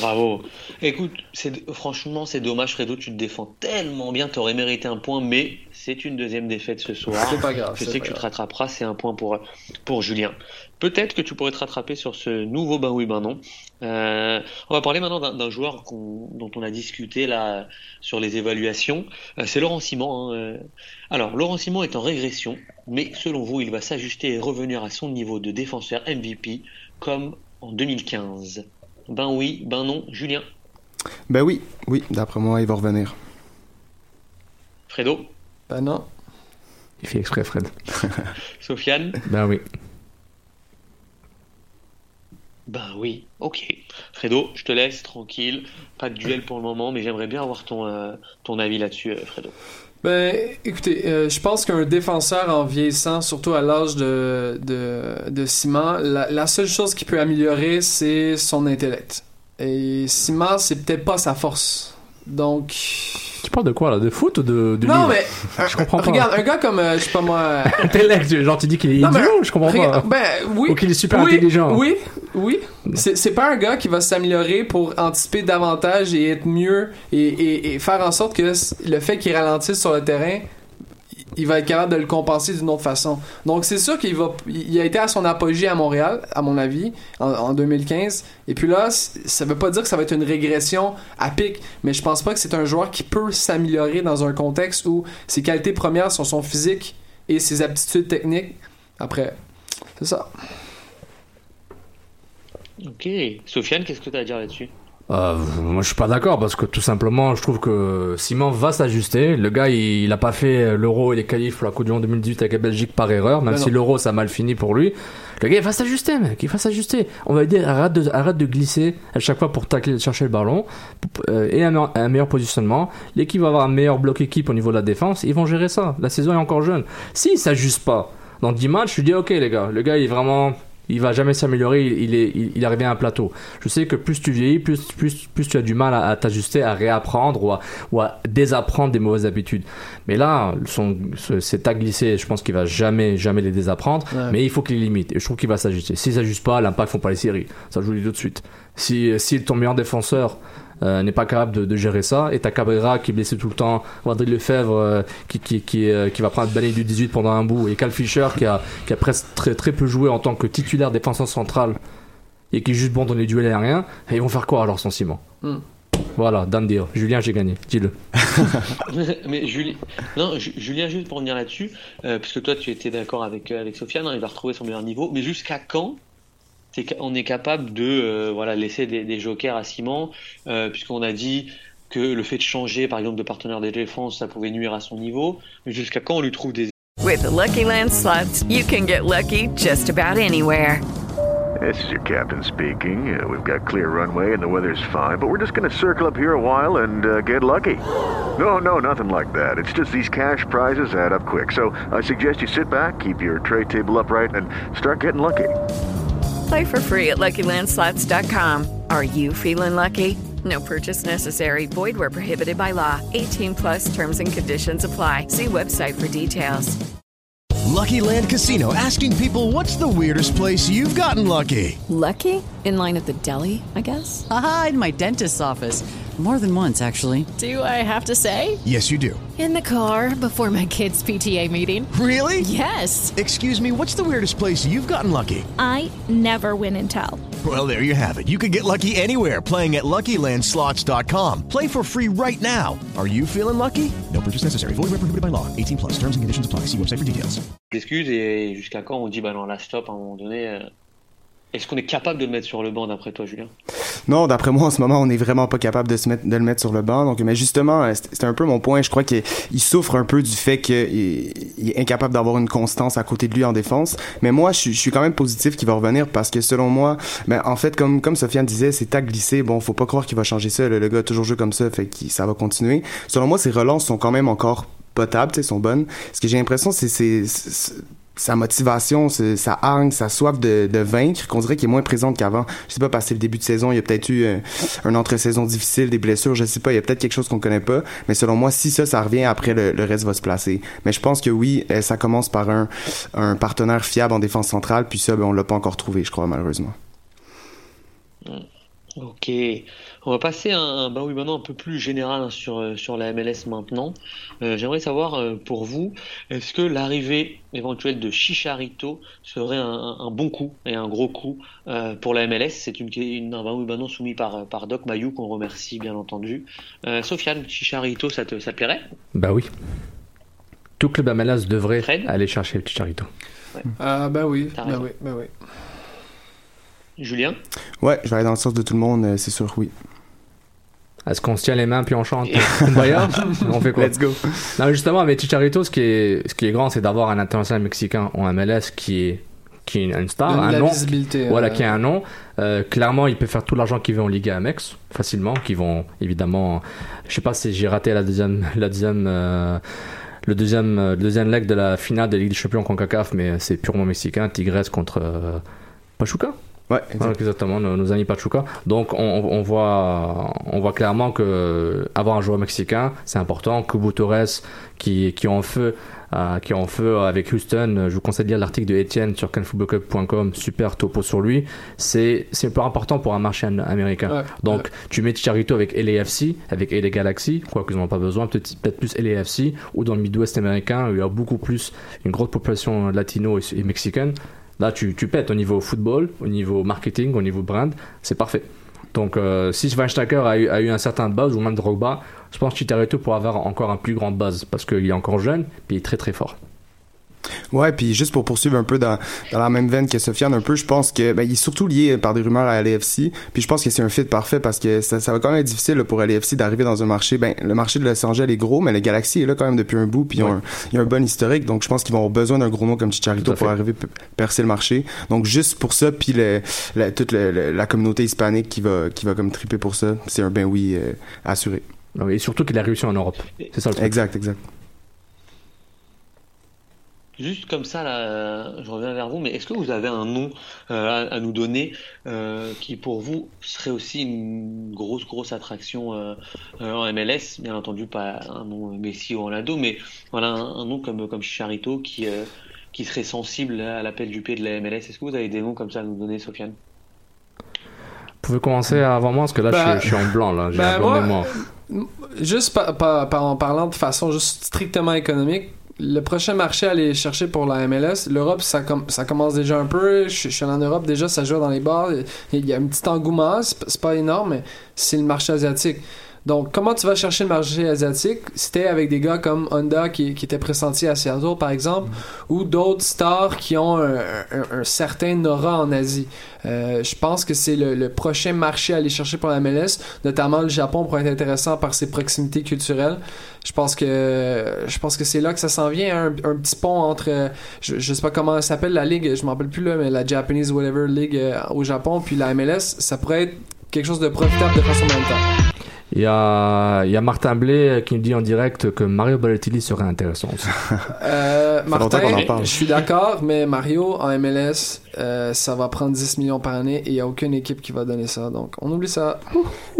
Bravo. Écoute, c'est franchement, c'est dommage, Fredo, tu te défends tellement bien, t'aurais mérité un point, mais c'est une deuxième défaite ce soir. C'est pas grave, Je sais que tu te rattraperas, c'est un point pour, pour Julien. Peut-être que tu pourrais te rattraper sur ce nouveau ben oui, ben non. Euh, on va parler maintenant d'un joueur dont on a discuté là sur les évaluations. Euh, c'est Laurent Simon. hein, euh. Alors, Laurent Simon est en régression, mais selon vous, il va s'ajuster et revenir à son niveau de défenseur MVP comme en 2015. Ben oui, ben non, Julien. Ben oui, oui, d'après moi, il va revenir. Fredo, Ben non. Il fait exprès, Fred. [LAUGHS] Sofiane. Ben oui. Ben oui, ok. Fredo, je te laisse tranquille. Pas de duel pour le moment, mais j'aimerais bien avoir ton, euh, ton avis là-dessus, euh, Fredo. Ben, écoutez, euh, je pense qu'un défenseur en vieillissant, surtout à l'âge de, de, de Simon, la, la seule chose qui peut améliorer, c'est son intellect. Et Simon, c'est peut-être pas sa force. Donc. Tu parles de quoi, là De foot ou de, de non, mais. Je comprends pas. Regarde, un gars comme, euh, je sais pas moi. [LAUGHS] Intellect, genre tu dis qu'il est Non, idiot, je comprends regarde, pas. Ben, oui. Ou qu'il est super oui, intelligent. Oui, oui. C'est c'est pas un gars qui va s'améliorer pour anticiper davantage et être mieux et, et- et faire en sorte que le fait qu'il ralentisse sur le terrain, il va être capable de le compenser d'une autre façon. Donc c'est sûr qu'il va, il a été à son apogée à Montréal, à mon avis, en, en 2015. Et puis là, ça veut pas dire que ça va être une régression à pic, mais je pense pas que c'est un joueur qui peut s'améliorer dans un contexte où ses qualités premières sont son physique et ses aptitudes techniques. Après, c'est ça. Ok. Sofiane, qu'est-ce que tu as à dire là-dessus? Euh, moi, je suis pas d'accord parce que tout simplement, je trouve que Simon va s'ajuster. Le gars, il, il a pas fait l'Euro et les qualifs pour la Coupe du Monde 2018 avec la Belgique par erreur, même Ben si l'Euro ça a mal fini pour lui. Le gars, il va s'ajuster, mec. Il va s'ajuster. On va lui dire arrête de, arrête de glisser à chaque fois pour tacler, chercher le ballon euh, et un, meilleur- un meilleur positionnement. L'équipe va avoir un meilleur bloc équipe au niveau de la défense. Ils vont gérer ça. La saison est encore jeune. S'il s'ajuste pas dans 10 matchs, je lui dis ok les gars, le gars il est vraiment il va jamais s'améliorer, il, il est, il, il arrive à un plateau. Je sais que plus tu vieillis, plus, plus, plus tu as du mal à, à t'ajuster, à réapprendre ou à, ou à désapprendre des mauvaises habitudes. Mais là, son, cet à glisser, je pense qu'il va jamais, jamais les désapprendre, Ouais. mais il faut qu'il les limite. Et je trouve qu'il va s'ajuster. S'il s'ajuste pas, l'impact font pas les séries. Ça, je vous le dis tout de suite. Si, si ton meilleur défenseur euh, n'est pas capable de, de gérer ça, et t'as Cabrera qui est blessé tout le temps, André Lefebvre euh, qui, qui, qui, euh, qui va prendre balayé du 18 pendant un bout, et Cal Fischer qui a, qui a presque très, très peu joué en tant que titulaire défenseur central et qui est juste bon dans les duels aériens, et ils vont faire quoi alors sans Simon Hmm. Voilà, deal. Julien, j'ai gagné. Dis-le. [LAUGHS] Mais Julien, non, Ju- Julien, juste pour revenir là-dessus, euh, parce que toi tu étais d'accord avec euh, avec Sofiane, hein, il va retrouver son meilleur niveau, mais jusqu'à quand c'est ca- on est capable de euh, voilà laisser des, des jokers à Simon, euh, puisqu'on a dit que le fait de changer par exemple de partenaire de défense, ça pouvait nuire à son niveau, mais jusqu'à quand on lui trouve des With the Lucky Land slots, you can get lucky just about anywhere. This is your captain speaking. Uh, we've got clear runway and the weather's fine, but we're just going to circle up here a while and uh, get lucky. No, no, nothing like that. It's just these cash prizes add up quick. So I suggest you sit back, keep your tray table upright, and start getting lucky. Play for free at LuckyLandSlots.com. Are you feeling lucky? No purchase necessary. Void where prohibited by law. 18 plus terms and conditions apply. See website for details. Lucky Land Casino asking people what's the weirdest place you've gotten lucky? Lucky? In line at the deli, I guess? Aha, in my dentist's office. More than once, actually. Do I have to say? Yes, you do. In the car before my kids' PTA meeting. Really? Yes. Excuse me, what's the weirdest place you've gotten lucky? I never win and tell. Well, there you have it. You can get lucky anywhere playing at LuckyLandSlots.com. Play for free right now. Are you feeling lucky? No purchase necessary. Void where prohibited by law. 18 plus. Terms and conditions apply. See website for details. Excuse et jusqu'à quand on dit bah non là stop à un moment donné. euh, Est-ce qu'on est capable de le mettre sur le banc d'après toi, Julien? Non, d'après moi, en ce moment, on n'est vraiment pas capable de se mettre, de le mettre sur le banc. Donc, mais justement, euh, c'était un peu mon point. Je crois qu'il il souffre un peu du fait qu'il il est incapable d'avoir une constance à côté de lui en défense. Mais moi, je, suis- quand même positif qu'il va revenir parce que selon moi, ben, en fait, comme, comme Sofiane disait, c'est à glisser. Bon, faut pas croire qu'il va changer ça. Le, gars a toujours joué comme ça, fait que ça va continuer. Selon moi, ses relances sont quand même encore potables, sont bonnes. Ce que j'ai l'impression, c'est, c'est, c'est- sa motivation, sa hargne, sa soif de, de vaincre, qu'on dirait qu'il est moins présente qu'avant. Je sais pas, parce que le début de saison, il y a peut-être eu euh, un entre-saison difficile, des blessures, je sais pas, il y a peut-être quelque chose qu'on connaît pas. Mais selon moi, si ça, ça revient, après, le, le reste va se placer. Mais je pense que oui, euh, ça commence par un, un partenaire fiable en défense centrale, puis ça, ben, on l'a pas encore trouvé, je crois, malheureusement. Ok, on va passer à un bah oui maintenant un peu plus général sur euh, sur la MLS maintenant. Euh, J'aimerais savoir euh, pour vous, est-ce que l'arrivée éventuelle de Chicharito serait un, bon coup et un gros coup euh, pour la MLS C'est une, une un bah oui maintenant soumis par par Doc Mayou qu'on remercie bien entendu. Euh, Sofiane, Chicharito, ça te ça te plairait? Bah oui. Tout club MLS devrait aller chercher Chicharito. Ah, ben oui, raison. oui, ben oui. Julien? Ouais, je vais aller dans le sens de tout le monde, c'est sûr, oui. Est-ce qu'on se tient les mains puis on chante Kumbaya [LAUGHS] On fait quoi? Let's go. Non, justement, avec Chicharito, ce qui est, ce qui est grand, c'est d'avoir un international mexicain en MLS qui est qui est une star, un nom, voilà, euh. qui a un nom. Euh, clairement, il peut faire tout l'argent qu'il veut en Liga Amex facilement, qui vont évidemment. Je sais pas si j'ai raté la deuxième, la deuxième, euh, le deuxième, euh, le deuxième leg de la finale de la Ligue des Champions contre CACAF, mais c'est purement mexicain. Tigres contre Pachuca. Ouais, Voilà, exactement, nos, nos amis Pachuca. Donc, on, on voit, on voit clairement que avoir un joueur mexicain, c'est important. Kubo Torres, qui, qui est en feu, euh, qui est en feu avec Houston. Je vous conseille de lire l'article de Etienne sur canfootballclub.com. Super topo sur lui. C'est, c'est pas important pour un marché am- américain. Ouais. Donc, tu mets Chicharito avec LAFC, avec LA Galaxy, quoi qu'ils n'en ont pas besoin, peut-être, peut-être plus LAFC, ou dans le Midwest américain, où il y a beaucoup plus, une grosse population latino et, et mexicaine. Là, tu, tu pètes au niveau football, au niveau marketing, au niveau brand, c'est parfait. Donc, euh, si Schweinsteiger a eu, a eu un certain buzz, ou même Drogba, je pense que Chicharito pourra avoir encore un plus grand buzz, parce qu'il est encore jeune, puis il est très très fort. Ouais, puis juste pour poursuivre un peu dans, dans la même veine que Sofiane, un peu, je pense que ben, il est surtout lié par des rumeurs à LAFC. Puis je pense que c'est un fit parfait parce que ça, ça va quand même être difficile là, pour LAFC d'arriver dans un marché. Ben, le marché de Los Angeles est gros, mais le Galaxy est là quand même depuis un bout. Puis Ouais. il y a un bon historique, donc je pense qu'ils vont avoir besoin d'un gros nom comme Chicharito pour arriver percer le marché. Donc juste pour ça, puis le, la- toute le- le- la communauté hispanique qui va qui va comme triper pour ça, c'est un ben oui euh, assuré. Et surtout qu'il a réussi en Europe. C'est ça le truc. Exact, exact. Juste comme ça, là, je reviens vers vous, mais est-ce que vous avez un nom euh, à, à nous donner euh, qui, pour vous, serait aussi une grosse, grosse attraction euh, euh, en MLS Bien entendu, pas un nom Messi ou Orlando, mais voilà, un, un nom comme, comme Chicharito qui, euh, qui serait sensible à l'appel du pied de la MLS. Est-ce que vous avez des noms comme ça à nous donner, Sofiane? Vous pouvez commencer avant moi parce que là, je, suis, je suis en blanc. Là. J'ai un blanc moi, mémoire. Juste par- par- par- en parlant de façon juste strictement économique, le prochain marché à aller chercher pour la MLS, l'Europe, ça, com- ça commence déjà un peu. Je, suis allé en Europe, déjà, ça joue dans les bars. Il y a un petit engouement, c'est pas énorme, mais c'est le marché asiatique. Donc, comment tu vas chercher le marché asiatique? C'était avec des gars comme Honda qui, qui était pressenti à Seattle, par exemple, ou d'autres stars qui ont un, un- un certain aura en Asie. Euh, je pense que c'est le, le prochain marché à aller chercher pour la MLS, notamment le Japon pourrait être intéressant par ses proximités culturelles. Je pense que je pense que c'est là que ça s'en vient, un, un petit pont entre, je, je sais pas comment elle s'appelle la ligue, je m'en rappelle plus là, mais la Japanese whatever league euh, au Japon, puis la MLS, ça pourrait être quelque chose de profitable de façon même temps. Il y a, il y a Martin Blais qui nous dit en direct que Mario Balotelli serait intéressant aussi. [LAUGHS] Euh, Martin, en parle. je suis d'accord, mais Mario en MLS, euh, ça va prendre 10 millions par année et il n'y a aucune équipe qui va donner ça. Donc, on oublie ça.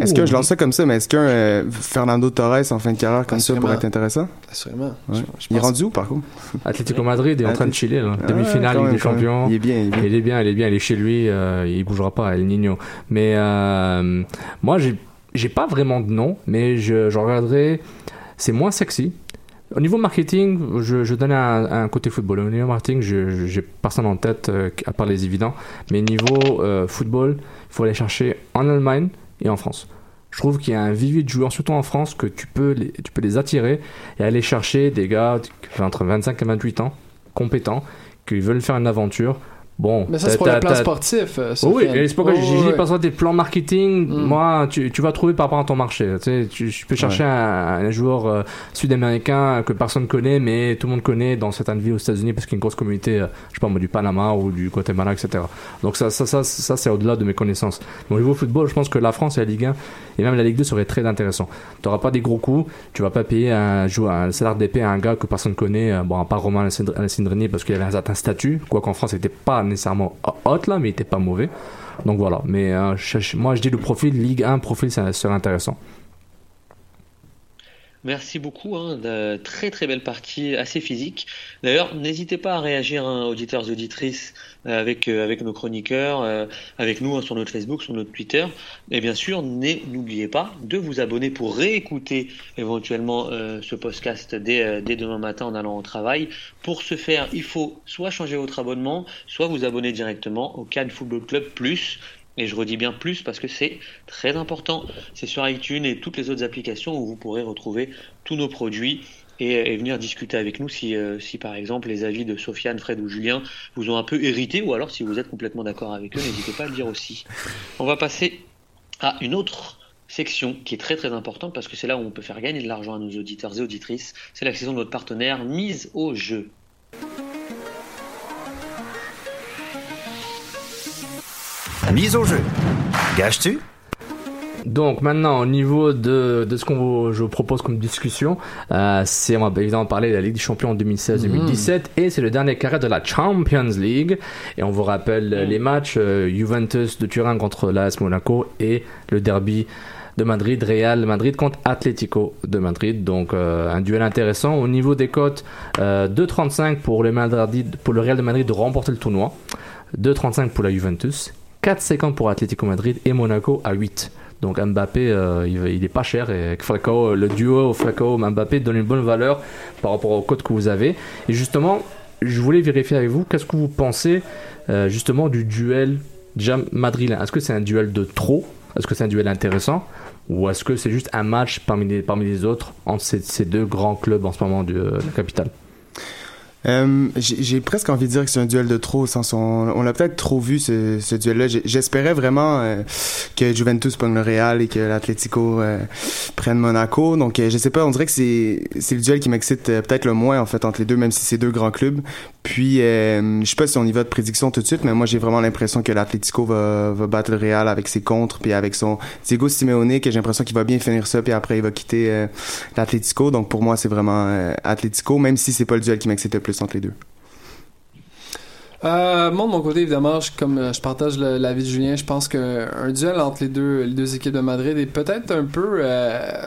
Est-ce que je lance ça comme ça, mais est-ce qu'un euh, Fernando Torres en fin de carrière comme ça pourrait être intéressant? Assurément. Ouais. Je- je Il est rendu où par contre? Atlético Madrid est en train de chiller. là. Ah, Demi-finale Ligue des. Champions. Il est bien, il est bien. Il est bien, il est bien. Il est chez lui. euh, il bougera pas, El Nino. Mais euh, moi, j'ai j'ai pas vraiment de nom, mais je, regarderai. C'est moins sexy. Au niveau marketing, je, je donnais un, côté football. Au niveau marketing, j'ai personne en tête euh, à part les évidents. Mais niveau euh, football, il faut aller chercher en Allemagne et en France. Je trouve qu'il y a un vivier de joueurs, surtout en France, que tu peux les, tu peux les attirer et aller chercher des gars entre 25 et 28 ans, compétents, qui veulent faire une aventure. Bon, Mais ça, c'est pour le plan sportif. euh, oui, c'est pourquoi Oh, j'ai dit ouais. par exemple des plans marketing. Mm. Moi, tu, tu vas trouver par rapport à ton marché. Tu, sais, tu, tu peux chercher un, un joueur euh, sud-américain que personne connaît, mais tout le monde connaît dans certaines villes aux États-Unis parce qu'il y a une grosse communauté, euh, je sais pas moi, du Panama ou du Guatemala, etc. Donc ça, ça, ça, ça c'est au-delà de mes connaissances. Mais au niveau football, je pense que la France et la Ligue 1 et même la Ligue 2 seraient très intéressants. Tu n'auras pas des gros coups, tu vas pas payer un, salaire d'épée à un gars que personne connaît, euh, bon, part Romain Alessandrini parce qu'il avait un certain statut, quoi qu'en France, il n'était pas nécessairement hot là, mais il était pas mauvais. Donc voilà, mais euh, moi je dis le profil Ligue 1, profil ça serait intéressant. Merci beaucoup, hein, de très très belle partie, assez physique. D'ailleurs, n'hésitez pas à réagir, hein, auditeurs et auditrices, euh, avec, euh, avec nos chroniqueurs, euh, avec nous hein, sur notre Facebook, sur notre Twitter. Et bien sûr, n'oubliez pas de vous abonner pour réécouter éventuellement euh, ce podcast dès, euh, dès demain matin en allant au travail. Pour ce faire, il faut soit changer votre abonnement, soit vous abonner directement au Cannes Football Club Plus. Et je redis bien plus parce que c'est très important. C'est sur iTunes et toutes les autres applications où vous pourrez retrouver tous nos produits et, et venir discuter avec nous si, euh, si par exemple les avis de Sofiane, Fred ou Julien vous ont un peu hérité ou alors si vous êtes complètement d'accord avec eux, n'hésitez pas à le dire aussi. On va passer à une autre section qui est très très importante parce que c'est là où on peut faire gagner de l'argent à nos auditeurs et auditrices. C'est la saison de notre partenaire Mise au jeu. Mise au jeu. Gages-tu? Donc maintenant au niveau de, de ce qu'on vous, je vous propose comme discussion, euh, c'est on va évidemment parler de la Ligue des Champions en 2016-2017 et c'est le dernier carré de la Champions League et on vous rappelle euh, les matchs euh, Juventus de Turin contre l'AS Monaco et le derby de Madrid, Real Madrid contre Atlético de Madrid. Donc euh, un duel intéressant. Au niveau des cotes, euh, 2,35 pour le, Madrid, pour le Real de Madrid de remporter le tournoi, 2,35 pour la Juventus, 4,50 pour Atlético Madrid et Monaco à 8. Donc Mbappé, euh, il, il est pas cher et Falcao, le duo Falcao-Mbappé donne une bonne valeur par rapport aux cotes que vous avez. Et justement, je voulais vérifier avec vous, qu'est-ce que vous pensez euh, justement du duel madrilène? Est-ce que c'est un duel de trop? Est-ce que c'est un duel intéressant? Ou est-ce que c'est juste un match parmi les, autres entre ces, deux grands clubs en ce moment de, de la capitale? Euh, j'ai presque envie de dire que c'est un duel de trop, au sens on, on l'a peut-être trop vu ce, ce duel-là. J'espérais vraiment euh, que Juventus pogne le Real et que l'Atlético euh, prenne Monaco. Donc je sais pas, on dirait que c'est le duel qui m'excite peut-être le moins en fait entre les deux, même si c'est deux grands clubs. Puis euh, je sais pas si on y va de prédiction tout de suite, mais moi j'ai vraiment l'impression que l'Atlético va, va battre le Real avec ses contres puis avec son Diego Simeone que j'ai l'impression qu'il va bien finir ça puis après il va quitter euh, l'Atlético. Donc pour moi c'est vraiment euh, Atlético, même si c'est pas le duel qui m'excite le plus entre les deux. Euh, moi, de mon côté, évidemment, je, comme euh, je partage l'avis de Julien, je pense qu'un duel entre les deux, les deux équipes de Madrid est peut-être un peu. euh,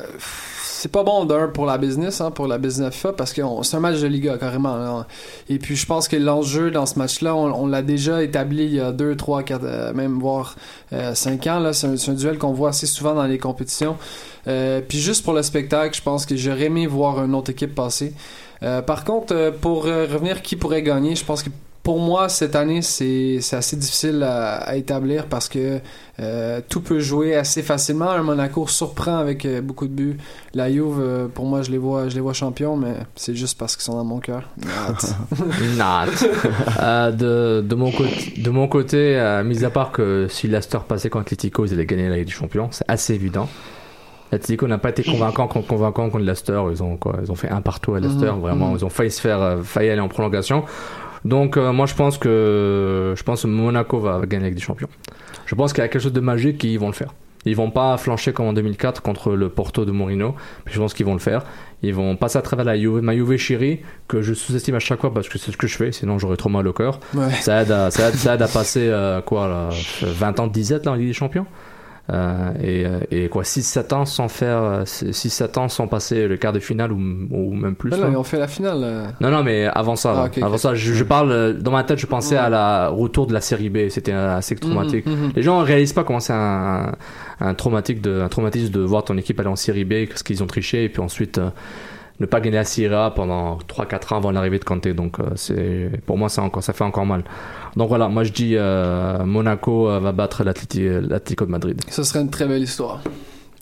c'est pas bon d'un pour la business, hein, pour la business FIFA, parce que c'est un match de Liga, carrément. Et puis, je pense que l'enjeu dans ce match-là, on, l'a déjà établi il y a 2, 3, 4, même voire 5 ans. là. C'est un, duel qu'on voit assez souvent dans les compétitions. Euh, puis, juste pour le spectacle, je pense que j'aurais aimé voir une autre équipe passer. Euh, par contre, euh, pour euh, revenir qui pourrait gagner, je pense que pour moi, cette année, c'est c'est assez difficile à, à établir parce que euh, tout peut jouer assez facilement. Un Monaco surprend avec euh, beaucoup de buts. La Juve, euh, pour moi, je les vois, je les vois champions, mais c'est juste parce qu'ils sont dans mon cœur. Not. [LAUGHS] Euh, de, de, mon côté, de mon côté, euh, mis à part que si Leicester passait contre Atletico, ils allaient gagner la Ligue des Champions, c'est assez évident. L'Atletico n'a pas été [LAUGHS] convaincant contre, convaincant contre Leicester. Ils ont quoi? Ils ont fait un partout à Leicester. Mhm, Vraiment, mhm. ils ont failli se faire, euh, failli aller en prolongation. Donc euh, moi je pense que je pense que Monaco va gagner Ligue des Champions. Je pense qu'il y a quelque chose de magique qu'ils vont le faire. Ils vont pas flancher comme en 2004 contre le Porto de Mourinho, mais je pense qu'ils vont le faire. Ils vont passer à travers la Juve, ma Juve que je sous-estime à chaque fois parce que c'est ce que je fais, sinon j'aurais trop mal au cœur. Ouais. Ça, aide à, ça, aide, ça aide à passer euh, quoi, là, 20 ans de disette là, en Ligue des Champions? Euh, et, euh, et quoi 6-7 ans sans faire 6-7 ans sans passer le quart de finale ou, ou même plus Non, non, ils ont fait la finale. euh. Non, non, mais avant ça, Ah, là. ok, ok. avant ça, je, je parle euh, dans ma tête, je pensais à la retour de la série B. C'était euh, assez traumatique. Mhm, mhm. Les gens réalisent pas comment c'est un, un traumatique de, un traumatisme de voir ton équipe aller en série B parce qu'ils ont triché et puis ensuite euh, ne pas gagner la Serie A pendant 3-4 ans avant l'arrivée de Kanté. Donc euh, c'est, pour moi, ça encore, ça fait encore mal. Donc voilà, moi je dis euh, Monaco euh, va battre l'Atlético de Madrid. Ce serait une très belle histoire.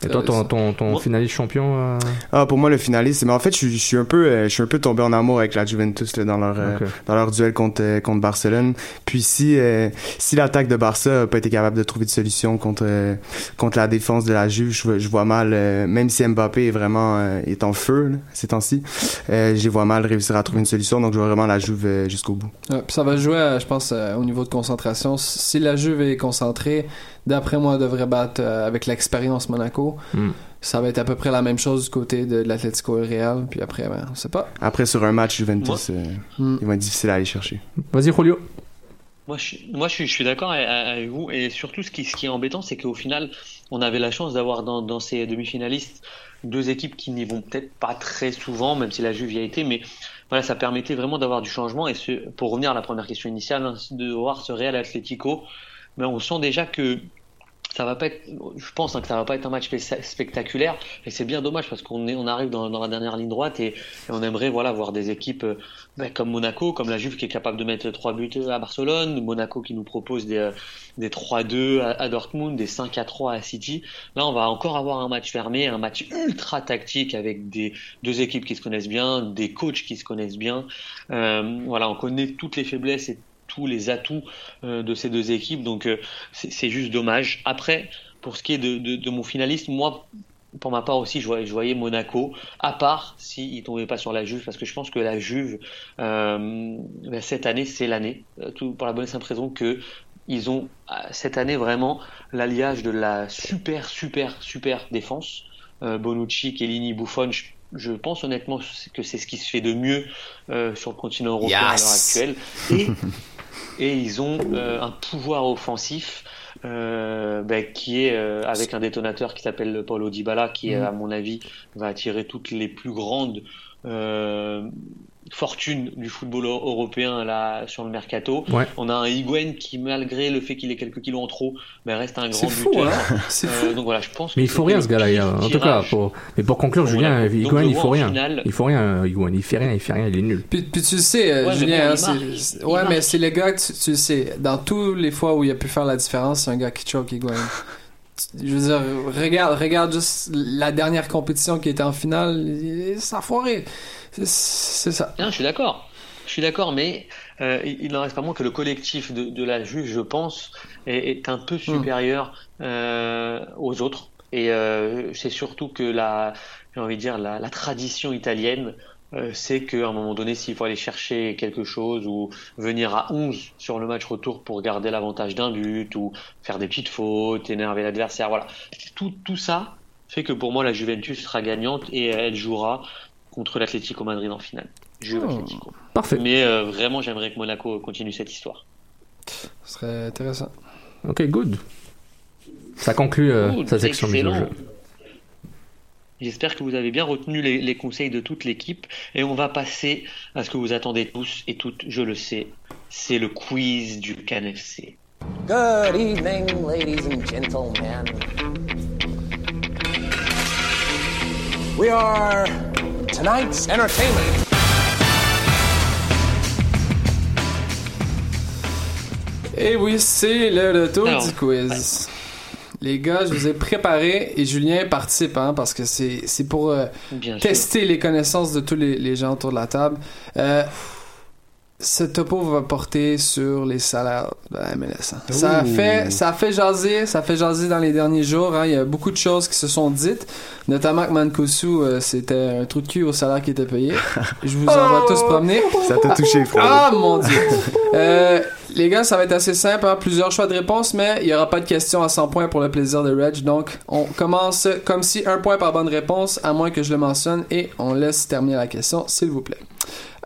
Et toi, ton, ton, ton finaliste champion euh, Ah, pour moi, le finaliste, mais en fait, je, suis- je suis un peu, euh, je suis un peu tombé en amour avec la Juventus là, dans leur, euh, dans leur duel contre euh, contre Barcelone. Puis si euh, si l'attaque de Barça a pas été capable de trouver de solution contre euh, contre la défense de la Juve, je, vois- je vois mal, euh, même si Mbappé est vraiment euh, est en feu là, ces temps-ci, euh, je les vois mal réussir à trouver une solution. Donc, je vois vraiment la Juve euh, jusqu'au bout. Ouais, puis ça va jouer, euh, je pense, euh, au niveau de concentration. Si la Juve est concentrée, d'après moi, devrait battre euh, avec l'expérience Monaco. Hmm. Ça va être à peu près la même chose du côté de, de l'Atlético et Real. Puis après, ben, on sait pas. Après, sur un match Juventus, euh, Hmm. il va être difficile à aller chercher. Vas-y, Julio. Moi, je, suis- moi, je suis, je suis d'accord avec- vous. Et surtout, ce qui, ce qui est embêtant, c'est qu'au final, on avait la chance d'avoir dans, dans ces demi-finalistes deux équipes qui n'y vont peut-être pas très souvent, même si la Juve y a été. Mais voilà, ça permettait vraiment d'avoir du changement. Et ce, pour revenir à la première question initiale, hein, de voir ce Real Atlético, ben, on sent déjà que ça va pas être, je pense hein, que ça va pas être un match spectaculaire et c'est bien dommage parce qu'on est, on arrive dans, dans la dernière ligne droite et, on aimerait voilà voir des équipes euh, ben, comme Monaco, comme la Juve qui est capable de mettre trois buts à Barcelone, Monaco qui nous propose des, euh, des 3-2 à, à Dortmund, des 5-3 à City. Là, on va encore avoir un match fermé, un match ultra tactique avec des deux équipes qui se connaissent bien, des coachs qui se connaissent bien. Euh, voilà, on connaît toutes les faiblesses et tous les atouts euh, de ces deux équipes, donc euh, c'est juste dommage. Après, pour ce qui est de, de, de mon finaliste, moi, pour ma part aussi, je voyais, je voyais Monaco, à part s'ils ne tombaient pas sur la Juve, parce que je pense que la Juve, euh, ben, cette année, c'est l'année, tout pour la bonne et simple raison que ils ont cette année vraiment l'alliage de la super, super, super défense. Euh, Bonucci, Chiellini, Buffon, je, je pense honnêtement que c'est ce qui se fait de mieux euh, sur le continent européen Yes. à l'heure actuelle. Et [LAUGHS] et ils ont euh, un pouvoir offensif euh, ben, qui est euh, avec un détonateur qui s'appelle Paulo Dybala qui Mhm. à mon avis va attirer toutes les plus grandes euh, fortunes du football eu- européen là sur le mercato. Ouais. On a un Higuain qui malgré le fait qu'il ait quelques kilos en trop, ben, reste un grand buteur. hein C'est Euh, fou. donc voilà, je pense Mais il faut rien ce gars-là. En tout cas, pour, mais pour conclure, Julien, Higuain, il faut en rien. finale- Il faut rien, Higuain. Il fait rien, il fait rien, il est nul. Puis, puis tu le sais, Ouais, mais Julien, hein, c'est- ouais, mais c'est le gars, tu, tu le sais, dans tous les fois où il a pu faire la différence, c'est un gars qui choke Higuain. Je veux dire, regarde, regarde juste la dernière compétition qui était en finale, il- ça a foiré. C'est ça. Non, je suis d'accord. Je suis d'accord, mais euh, il n'en reste pas moins que le collectif de, de la juge, je pense, est, est un peu supérieur euh, aux autres. Et euh, c'est surtout que la, j'ai envie de dire, la, la tradition italienne, c'est qu'à un moment donné, s'il faut aller chercher quelque chose ou venir à 11 sur le match retour pour garder l'avantage d'un but ou faire des petites fautes, énerver l'adversaire, voilà. Tout, tout ça fait que pour moi, la Juventus sera gagnante et elle jouera contre l'Atlético Madrid en finale. Juve Oh, Atlético. Parfait. Mais euh, vraiment, j'aimerais que Monaco continue cette histoire. Ce serait intéressant. Ok, good. Ça conclut euh, Good, sa section mise au excellent. jeu. J'espère que vous avez bien retenu les, les conseils de toute l'équipe et on va passer à ce que vous attendez tous et toutes, je le sais, c'est le quiz du CanFC. Good evening, ladies and gentlemen. We are tonight's entertainment. Et oui, c'est le retour Alors, du quiz. Les gars, je vous ai préparé et Julien participe hein, parce que c'est pour euh, sûr. tester les connaissances de tous les, les gens autour de la table. Euh, ce topo va porter sur les salaires de la MLS. hein. Ça a fait, ça a fait jaser, ça a fait jaser dans les derniers jours. hein. Il y a beaucoup de choses qui se sont dites, notamment que Mancosu, euh, c'était un trou de cul au salaire qui était payé. [LAUGHS] Je vous envoie tous promener. Ça t'a touché, frère. Ah mon dieu. Euh, les gars, ça va être assez simple. hein. Plusieurs choix de réponse, mais il n'y aura pas de questions à 100 points pour le plaisir de Reg. Donc, on commence comme si un point par bonne réponse, à moins que je le mentionne, et on laisse terminer la question, s'il vous plaît.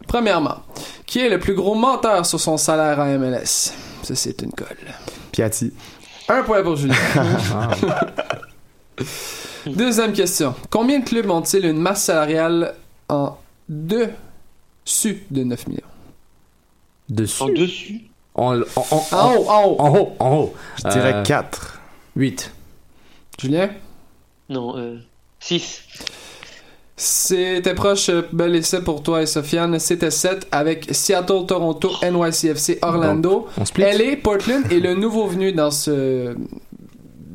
Premièrement, qui est le plus gros menteur sur son salaire à MLS Ça, c'est une colle. Piatti. Un point pour Julien. [LAUGHS] Deuxième question. Combien de clubs ont-ils une masse salariale en dessus de 9 millions? Dessus? En dessus? En, en, en, En haut, en haut. En haut, en haut. Je dirais Euh, 4. 8. Julien? Non, euh, 6. C'était proche, euh, bel essai pour toi et Sofiane. C'était 7 avec Seattle, Toronto, NYCFC, Orlando, Donc, on split. LA, Portland et le nouveau venu dans ce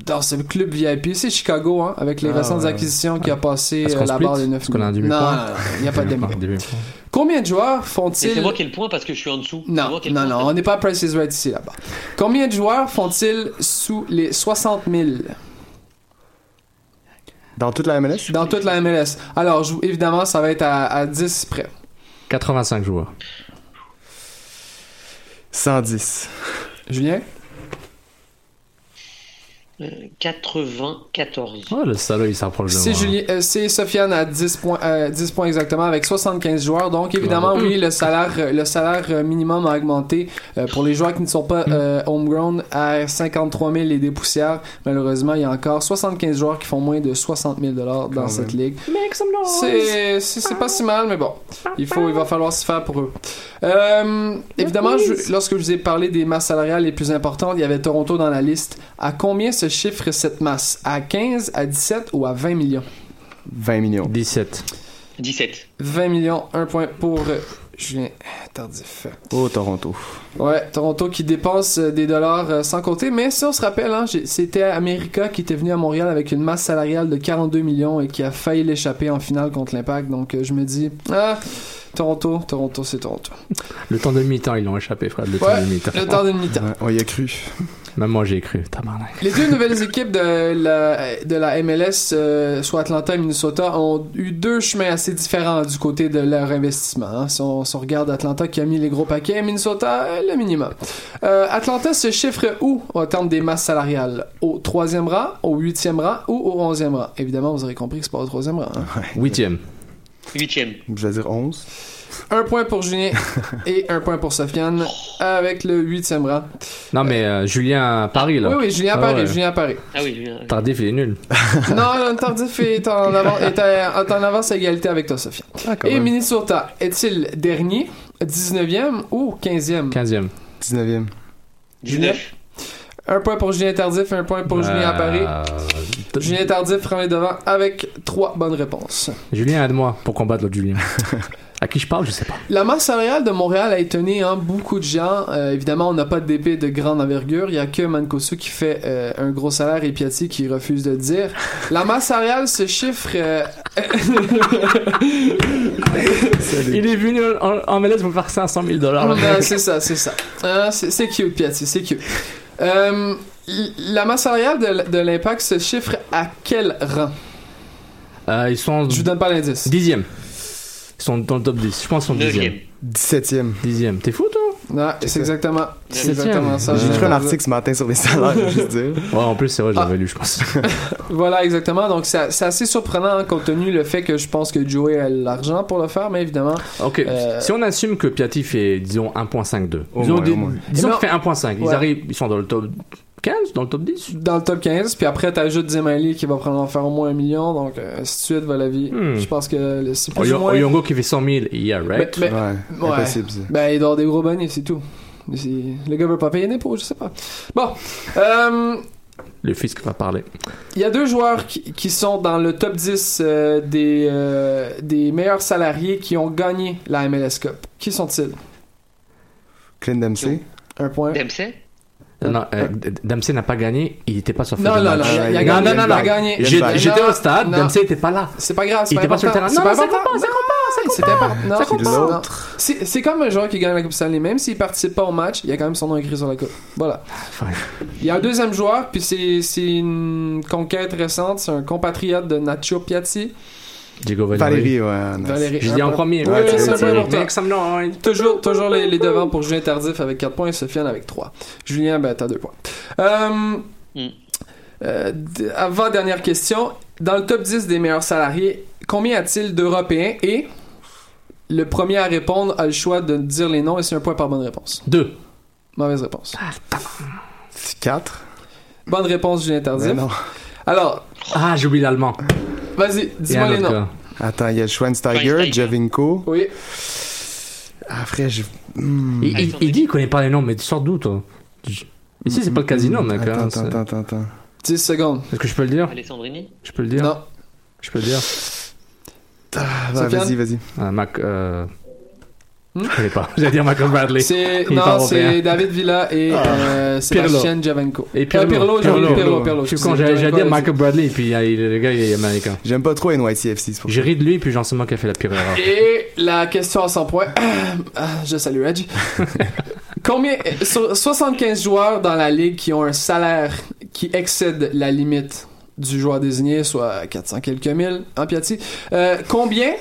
dans ce club VIP, c'est Chicago, hein, avec les Ah, récentes ouais. acquisitions qui a passé euh, la barre des 9 Est-ce qu'on a un millions. demi-point? Non, il n'y a pas de demi-point. Demi-point. Combien de joueurs font-ils? C'est moi qui ai le point parce que je suis en dessous. Non, non, non, on n'est pas à Price is Right ici là-bas. Combien de joueurs font-ils sous les 60 000 Dans toute la MLS? dans toute la MLS Alors, je- évidemment, ça va être à, à 10 près. 85 joueurs. 110. Julien? 94. Oh, le salaud, il s'approche de moi. C'est euh, c'est Sofiane à 10 points, euh, 10 points exactement avec 75 joueurs. Donc évidemment, oui, le salaire, euh, le salaire euh, minimum a augmenté euh, pour les joueurs qui ne sont pas euh, homegrown à 53 000 et des poussières. Malheureusement, il y a encore 75 joueurs qui font moins de 60 000 dollars dans Quand cette même. ligue. C'est pas si mal, mais bon, il faut il va falloir s'y faire pour eux. Euh, évidemment, je- lorsque je vous ai parlé des masses salariales les plus importantes, il y avait Toronto dans la liste. À combien se chiffre cette masse À 15, à 17 ou à 20 millions? 20 millions. 17. 17. 20 millions, un point pour Julien Tardif. Oh, Toronto. Ouais, Toronto qui dépense euh, des dollars euh, sans compter, mais si on se rappelle, hein, c'était America qui était venu à Montréal avec une masse salariale de 42 millions et qui a failli l'échapper en finale contre l'Impact. Donc euh, je me dis, ah, Toronto, Toronto, c'est Toronto. Le temps de mi-temps, ils l'ont échappé, frère. Le temps de mi-temps. le temps d'une mi-temps. Ouais, on y a cru. Même moi, j'ai cru. Tabarnak. Les deux nouvelles équipes de la, de la MLS, euh, soit Atlanta et Minnesota, ont eu deux chemins assez différents du côté de leur investissement. hein. Si, on, si on regarde Atlanta qui a mis les gros paquets, Minnesota, euh, le minimum. Euh, Atlanta se chiffre où en termes des masses salariales? Au troisième rang, au huitième rang ou au onzième rang? Évidemment, vous aurez compris que c'est pas au troisième rang. hein. Huitième. Huitième. Je vais dire 11. [LAUGHS] Un point pour Julien [LAUGHS] et un point pour Sofiane avec le huitième rang. Non, mais euh, Julien à Paris, là. Oui, oui, Julien à Ah Paris, ouais. Julien à Paris. Ah oui, Julien. Tardif, il est nul. [LAUGHS] non, non, Tardif est en, avant, est en avance à égalité avec toi, Sophia. Ah, Et même. Minnesota, est-il dernier, 19e ou 15e 15e. 19e. 19. Un point pour Julien Tardif, un point pour Julien à Paris. Euh, Julien Tardif prend les devants avec trois bonnes réponses. Julien, aide-moi pour combattre l'autre Julien. À qui je parle, je sais pas. La masse salariale de Montréal a étonné hein, beaucoup de gens. Euh, évidemment, on n'a pas de DP de grande envergure. Il y a que Mancosu qui fait euh, un gros salaire et Piatti qui refuse de le dire. La masse salariale se chiffre. euh, [LAUGHS] Il est venu en, en pour faire 500 000 dollars. C'est ça, c'est ça. C'est cute, Piatti, c'est cute. Euh, la masse salariale de, de l'impact se chiffre à quel rang? Euh, ils sont. Je vous donne pas l'indice. Dixième. Ils sont dans le top 10. Je pense qu'ils sont Neuvième. dixième. 17ème. Dixième. T'es fou, toi? Non, c'est exactement, c'est exactement ça. J'ai écrit un article ce matin sur les salaires, je veux juste dire. Ouais, en plus, c'est vrai, je l'avais Ah. lu, je pense. [LAUGHS] Voilà, exactement. Donc, c'est assez surprenant hein, compte tenu le fait que je pense que Joey a l'argent pour le faire, mais évidemment. Ok, Euh, si on assume que Piatti fait, disons, 1.52. Au Disons, moins, disons Eh qu'il ben, fait 1.5. Ils ouais. arrivent, ils sont dans le top 15, dans le top 10. Dans le top 15, puis après, t'ajoutes Zemali qui va probablement faire au moins un million, donc euh, ainsi de suite va la vie. Hmm. Je pense que le- c'est plus Oyo- ou moins. Oyongo qui fait 100 000, yeah, right? Mais- Ouais, Ouais. impossible ça. Ben, il doit avoir des gros bonnets, c'est tout. Mais Le gars veut pas payer d'impôts, je sais pas. Bon. Euh, Le fisc va parler. Il y a deux joueurs qui, qui sont dans le top 10 euh, des, euh, des meilleurs salariés qui ont gagné la MLS Cup. Qui sont-ils? Clint Dempsey. Un point. Dempsey? Non, non, euh, D- Dempsey n'a pas gagné, il était pas sur Non, de non, non, il a- non, gagné, non, non, il a non. gagné. Non, J'étais non, au stade, non. Dempsey était pas là. C'est pas grave, c'est pas pas sur le terrain. C'est pas important. C'est pas. Non, non. pas. C'est c'est comme un joueur qui gagne la Coupe Stanley. Même s'il participe pas au match, il y a quand même son nom écrit sur la coupe. Voilà. Il y a un deuxième joueur, puis c'est c'est une conquête récente. C'est un compatriote de Nacho Piatti. Diego Valérie, ouais. nice. Valérie. J'ai dit en premier. Oui, Ouais, c'est noise. Toujours, toujours les, les devants pour Julien Tardif avec 4 points et Sofiane avec 3. Julien, ben, t'as 2 points. Euh, Hmm. euh, avant dernière question. Dans le top 10 des meilleurs salariés, combien y a-t-il d'Européens? Et le premier à répondre a le choix de dire les noms et c'est un point par bonne réponse. Deux. Mauvaise réponse. 4. Bonne réponse, Julien Tardif. Alors, Ah, j'ai oublié l'allemand. Vas-y, dis-moi les noms. Attends, il y a Schweinsteiger. Javinko. Oui. Après, je. Hmm. Il, il- il dit qu'il connaît pas les noms, mais tu sors d'où, toi? Ici, c'est pas le casino, mec. Attends, hein, attends, c'est- attends, attends, attends. 10 secondes. Est-ce que je peux le dire? Alessandrini? Je peux le dire? Non. Je peux le dire? Ah, vas-y, vas-y. Ah, Mac. Euh... Hmm? Je connais pas. [LAUGHS] J'allais dire Michael Bradley. C'est, non, c'est David Villa et Ah. euh, Sébastien Javenko. Et Pirlo. Pirlo, j'ai oublié Pirlo, Pirlo. Je suis con, j'allais dire. Michael Bradley, et puis euh, il- le gars, il est américain. J'aime pas trop NYCFC, J'ai ri de lui, puis j'en sais moi qui a fait la pire erreur. Et la question à 100 points. [COUGHS] Ah, Je salue Reg. [LAUGHS] Combien so- 75 joueurs dans la ligue qui ont un salaire qui excède la limite du joueur désigné, soit 400 quelques mille en Piatti. Euh, combien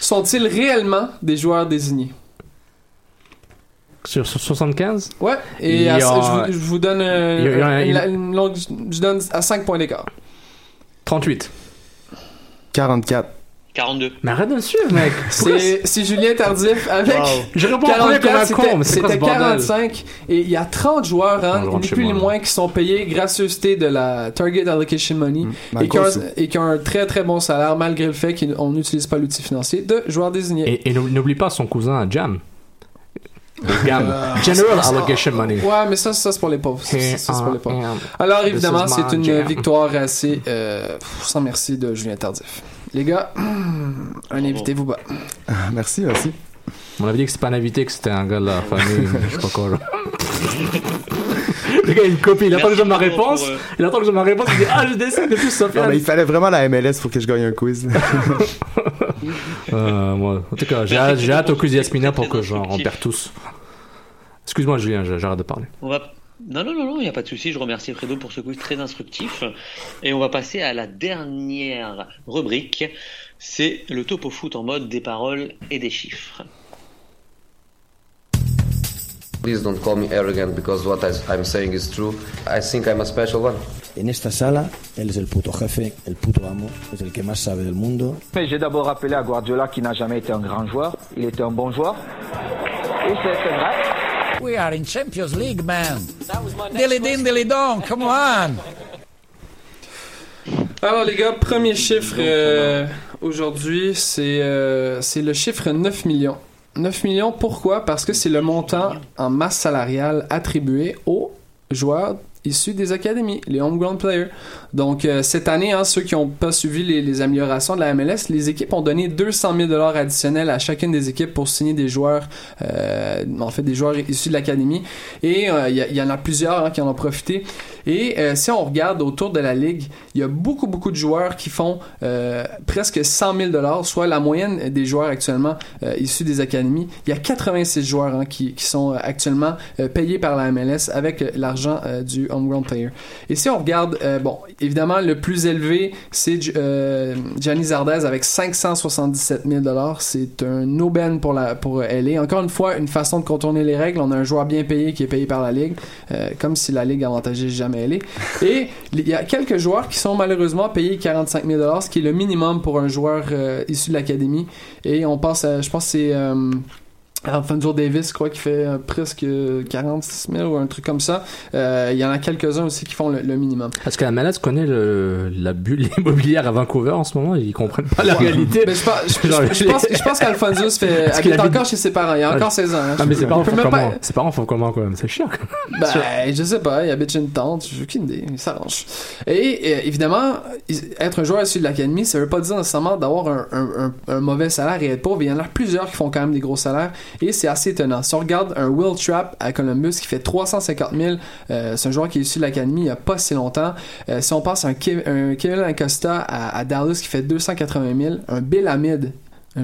sont-ils réellement des joueurs désignés? Sur, sur 75 Ouais. Et à- a- je, vous, je vous donne euh, Il y a- il y a- il y a- une- une longue- je donne à 5 points d'écart. 38. 44. 42. Mais arrête de le suivre, mec. [LAUGHS] C'est Julien Tardif avec Wow. Je réponds en premier comme un 44, con, mais c'est quoi ce c'était bordel? 45 et il y a 30 joueurs, hein, ni plus ni moi, moins, qui sont payés gracieuseté de la Target Allocation Money le et, qui ont, course. et qui ont un très très bon salaire malgré le fait qu'on n'utilise pas l'outil financier de joueurs désignés. Et, et n'ou- n'oublie pas son cousin Jam. GAM. Euh, General ça- Allocation Money. Ouais, mais ça, ça c'est pour les pauvres. Ça, ça, ça, c'est pour les pauvres. Yeah. Alors évidemment, c'est une jam. victoire assez euh, sans merci de Julien Tardif. Les gars, [CLEARS THROAT] un invité vous bat. Merci, merci. On avait dit que c'était pas un invité, que c'était un gars de la famille, je sais pas quoi. là. Le gars, il copie, il attend que je donne ma réponse. euh, Il attend que je donne ma réponse, il dit Ah, je décide de plus, Non, Sofiane. mais il fallait vraiment la MLS pour que je gagne un quiz. [LAUGHS] Euh, moi, en tout cas, j'ai hâte, au quiz Yasmina pour que j'en repère tous. Excuse-moi, Julien, j'arrête de parler. On va... Non, non, non, non, il n'y a pas de souci. Je remercie Fredo pour ce quiz très instructif. Et on va passer à la dernière rubrique. C'est le topo foot en mode des paroles et des chiffres. Please don't call me arrogant because what I'm saying is true. I think I'm a special one. En esta sala, él es el puto jefe, el puto amo, es el que más sabe del mundo. Mais j'ai d'abord rappelé à Guardiola qui n'a jamais été un grand joueur. Il était un bon joueur. Et c'est vrai. We are in Champions League, man. Dilly din, dilly dong, come on. Alors les gars, premier chiffre euh, aujourd'hui, c'est euh, c'est le chiffre 9 millions. 9 millions, pourquoi? Parce que c'est le montant en masse salariale attribué aux joueurs issus des académies, les homegrown players. Donc euh, cette année, hein, ceux qui n'ont pas suivi les, améliorations de la MLS, les équipes ont donné 200 000 dollars additionnels à chacune des équipes pour signer des joueurs, euh, en fait des joueurs issus de l'académie. Et euh, il y, en a plusieurs hein, qui en ont profité. Et si on regarde autour de la ligue, il y a beaucoup beaucoup de joueurs qui font presque 100 000 dollars, soit la moyenne des joueurs actuellement issus des académies. Il y a 86 joueurs hein, qui, sont actuellement payés par la MLS avec l'argent du homegrown player. Et si on regarde, bon, évidemment le plus élevé c'est euh, Gianni Zardes avec 577 000 dollars. C'est un aubaine pour la pour LA. Encore une fois, une façon de contourner les règles. On a un joueur bien payé qui est payé par la ligue, euh, comme si la ligue avantageait jamais LA. Et il y a quelques joueurs qui sont malheureusement payés 45 000 dollars, ce qui est le minimum pour un joueur euh, issu de l'académie. Et on pense, à, je pense que c'est euh, Alfonso Davis, je crois, qui fait euh, presque 46 000 ou un truc comme ça. Euh, Il y en a quelques-uns aussi qui font le, le minimum. Est-ce que la MLS connaît le, la bulle [LAUGHS] immobilière à Vancouver en ce moment Ils comprennent pas la réalité. Mais je, pense- je- je pense, je pense qu'Alfonso se fait, [LAUGHS] habite encore chez ses parents. Il a encore Ah, 16 ans. hein. Ah, mais ses parents font même comment pas- Ses parents font comment quand même C'est. Ben, je sais pas, il habite chez une tante, j'ai aucune idée, il s'arrange. Et euh, évidemment, être un joueur issu de l'académie, ça veut pas dire nécessairement d'avoir un, un- un- un mauvais salaire et être pauvre. Il y en a plusieurs qui font quand même des gros salaires et c'est assez étonnant. Si on regarde un Will Trapp à Columbus qui fait 350 000, euh, c'est un joueur qui est issu de l'académie il y a pas si longtemps. Euh, si on passe un, un Kevin Acosta à, à Dallas qui fait 280 000, un Bill Hamid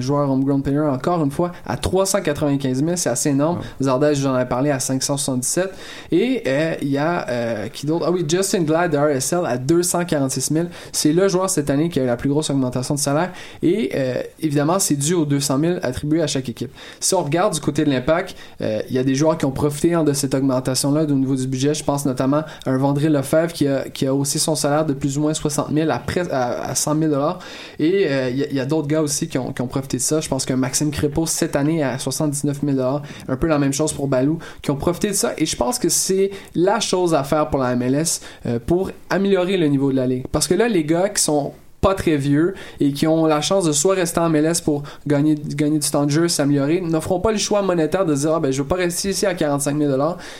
joueur homegrown player encore une fois à 395 000 c'est assez énorme. Zardes j'en ai parlé à 577 et euh, il y a euh, qui d'autre? Ah oui Justin Glad de RSL à 246 000 c'est le joueur cette année qui a eu la plus grosse augmentation de salaire. Et euh, évidemment c'est dû aux 200 000 attribués à chaque équipe. Si on regarde du côté de l'impact il y a des joueurs qui ont profité hein, de cette augmentation là au niveau du budget. Je pense notamment à un Vendré Lefebvre qui a, qui a haussé son salaire de plus ou moins 60 000 à, près, à, à 100 000 dollars. Et il y a, il y a d'autres gars aussi qui ont, qui ont profité de ça. Je pense qu'un Maxime Crépeau cette année à 79 000 un peu la même chose pour Balou, qui ont profité de ça. Et je pense que c'est la chose à faire pour la MLS euh, pour améliorer le niveau de la ligue. Parce que là, les gars qui sont pas très vieux et qui ont la chance de soit rester en MLS pour gagner, gagner du temps de jeu, s'améliorer, n'offront pas le choix monétaire de dire ah, ben je veux pas rester ici à 45 000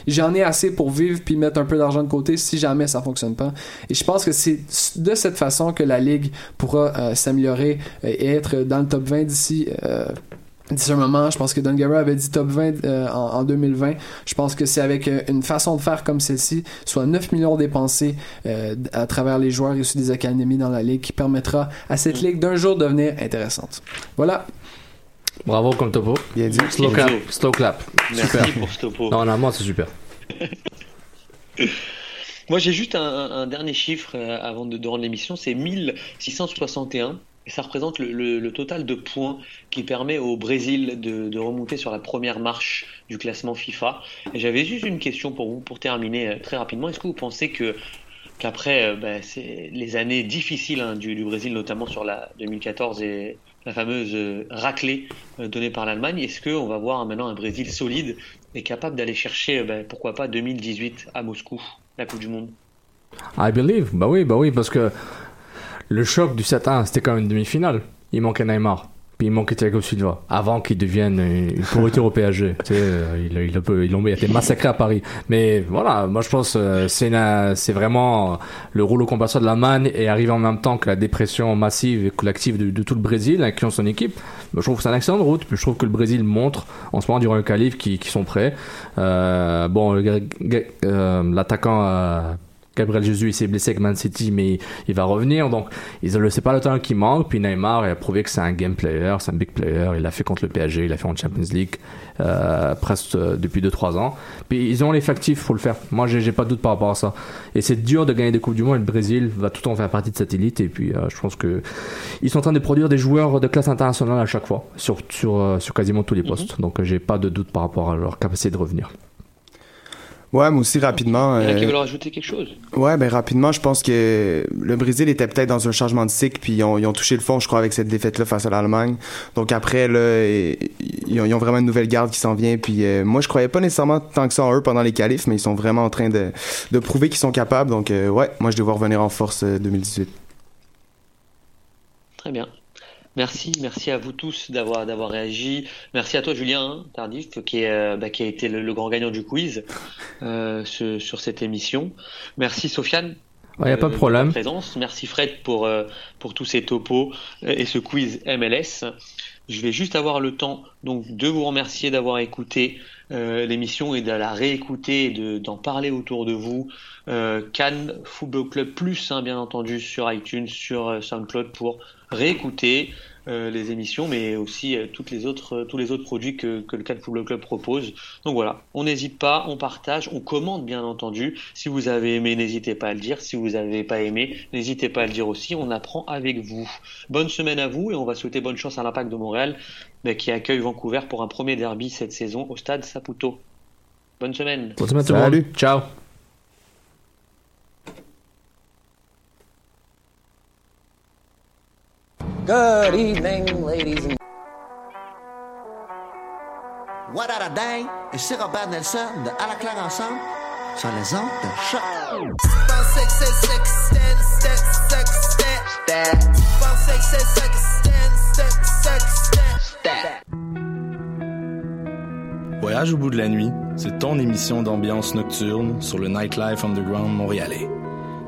j'en ai assez pour vivre puis mettre un peu d'argent de côté si jamais ça fonctionne pas. Et je pense que c'est de cette façon que la ligue pourra euh, s'améliorer et être dans le top 20 d'ici euh, d'ici un moment. Je pense que Don Guerrero avait dit top 20 euh, en, en 2020. Je pense que c'est avec euh, une façon de faire comme celle-ci, soit 9 millions dépensés euh, à travers les joueurs issus des académies dans la ligue, qui permettra à cette ligue d'un jour devenir intéressante. Voilà. Bravo comme topo. Bien dit. Slow clap. Slow clap. Merci super. pour ce topo. Non, non, moi c'est super. [LAUGHS] Moi, j'ai juste un, un dernier chiffre avant de, de rendre l'émission, c'est 1661. Ça représente le, total de points qui permet au Brésil de, remonter sur la première marche du classement FIFA. Et j'avais juste une question pour vous, pour terminer euh, très rapidement. Est-ce que vous pensez que qu'après euh, c'est les années difficiles hein, du, Brésil, notamment sur la 2014 et la fameuse euh, raclée donnée par l'Allemagne, est-ce qu'on va voir maintenant un Brésil solide et capable d'aller chercher, ben, pourquoi pas, 2018 à Moscou, la Coupe du Monde? I believe. Bah oui, bah oui, parce que le choc du 7-1, c'était quand même une demi-finale. Il manquait Neymar. Puis il manquait Thiago Silva. Avant qu'il devienne une pourriture au PSG. Tu sais, il, a- il, a peu- il, a- il a été [LAUGHS] massacré à Paris. Mais voilà, moi je pense euh, c'est vraiment le rouleau compresseur de la manne et arrive en même temps que la dépression massive et collective de, de tout le Brésil, incluant son équipe. Je trouve que c'est une excellente route. Puis je trouve que le Brésil montre en ce moment durant le qu'ils qu'ils sont prêts. Euh, bon, euh, l'attaquant euh, Gabriel Jesus il s'est blessé avec Man City mais il va revenir. Donc ils le c'est pas le talent qui manque. Puis Neymar il a prouvé que c'est un game player c'est un big player. Il l'a fait contre le PSG il l'a fait en Champions League euh, presque euh, depuis 2-3 ans. Puis ils ont l'effectif pour le faire. Moi j'ai pas de doute par rapport à ça. Et c'est dur de gagner des coupes du monde. Et le Brésil va tout en faire partie de cette élite. Et puis euh, je pense que ils sont en train de produire des joueurs de classe internationale à chaque fois sur sur euh, sur quasiment tous les postes. Donc euh, j'ai pas de doute par rapport à leur capacité de revenir Ouais, mais aussi rapidement. Il y en a qui euh, veulent rajouter quelque chose Ouais, ben rapidement, je pense que le Brésil était peut-être dans un changement de cycle, puis ils ont, ils ont touché le fond, je crois, avec cette défaite-là face à l'Allemagne. Donc après, là, ils ont, ils ont vraiment une nouvelle garde qui s'en vient. Puis euh, moi, je croyais pas nécessairement tant que ça en eux pendant les qualifs, mais ils sont vraiment en train de, de prouver qu'ils sont capables. Donc euh, ouais, moi, je vois revenir en force euh, 2018. Très bien. Merci, merci à vous tous d'avoir d'avoir réagi. Merci à toi Julien hein, Tardif qui est euh, bah, qui a été le, le grand gagnant du quiz euh, ce- sur cette émission. Merci Sofiane. Ouais, y a pas de ta problème. présence. Merci Fred pour euh, pour tous ces topos euh, et ce quiz MLS. Je vais juste avoir le temps donc de vous remercier d'avoir écouté euh, l'émission et de la réécouter et de- d'en parler autour de vous. Euh, Cannes Football Club Plus, hein, bien entendu, sur iTunes, sur euh, SoundCloud pour réécouter euh, les émissions, mais aussi euh, toutes les autres, euh, tous les autres produits que, que le Cannes Football Club propose. Donc voilà, on n'hésite pas, on partage, on commente bien entendu. Si vous avez aimé, n'hésitez pas à le dire. Si vous n'avez pas aimé, n'hésitez pas à le dire aussi. On apprend avec vous. Bonne semaine à vous et on va souhaiter bonne chance à l'Impact de Montréal bah, qui accueille Vancouver pour un premier derby cette saison au stade Saputo. Bonne semaine. Bonne semaine tout le monde. Ciao. Good evening, ladies and What a day! Et c'est Robert Nelson de À la claire ensemble sur les ondes de choc. Voyage au bout de la nuit, c'est ton émission d'ambiance nocturne sur le Nightlife Underground montréalais.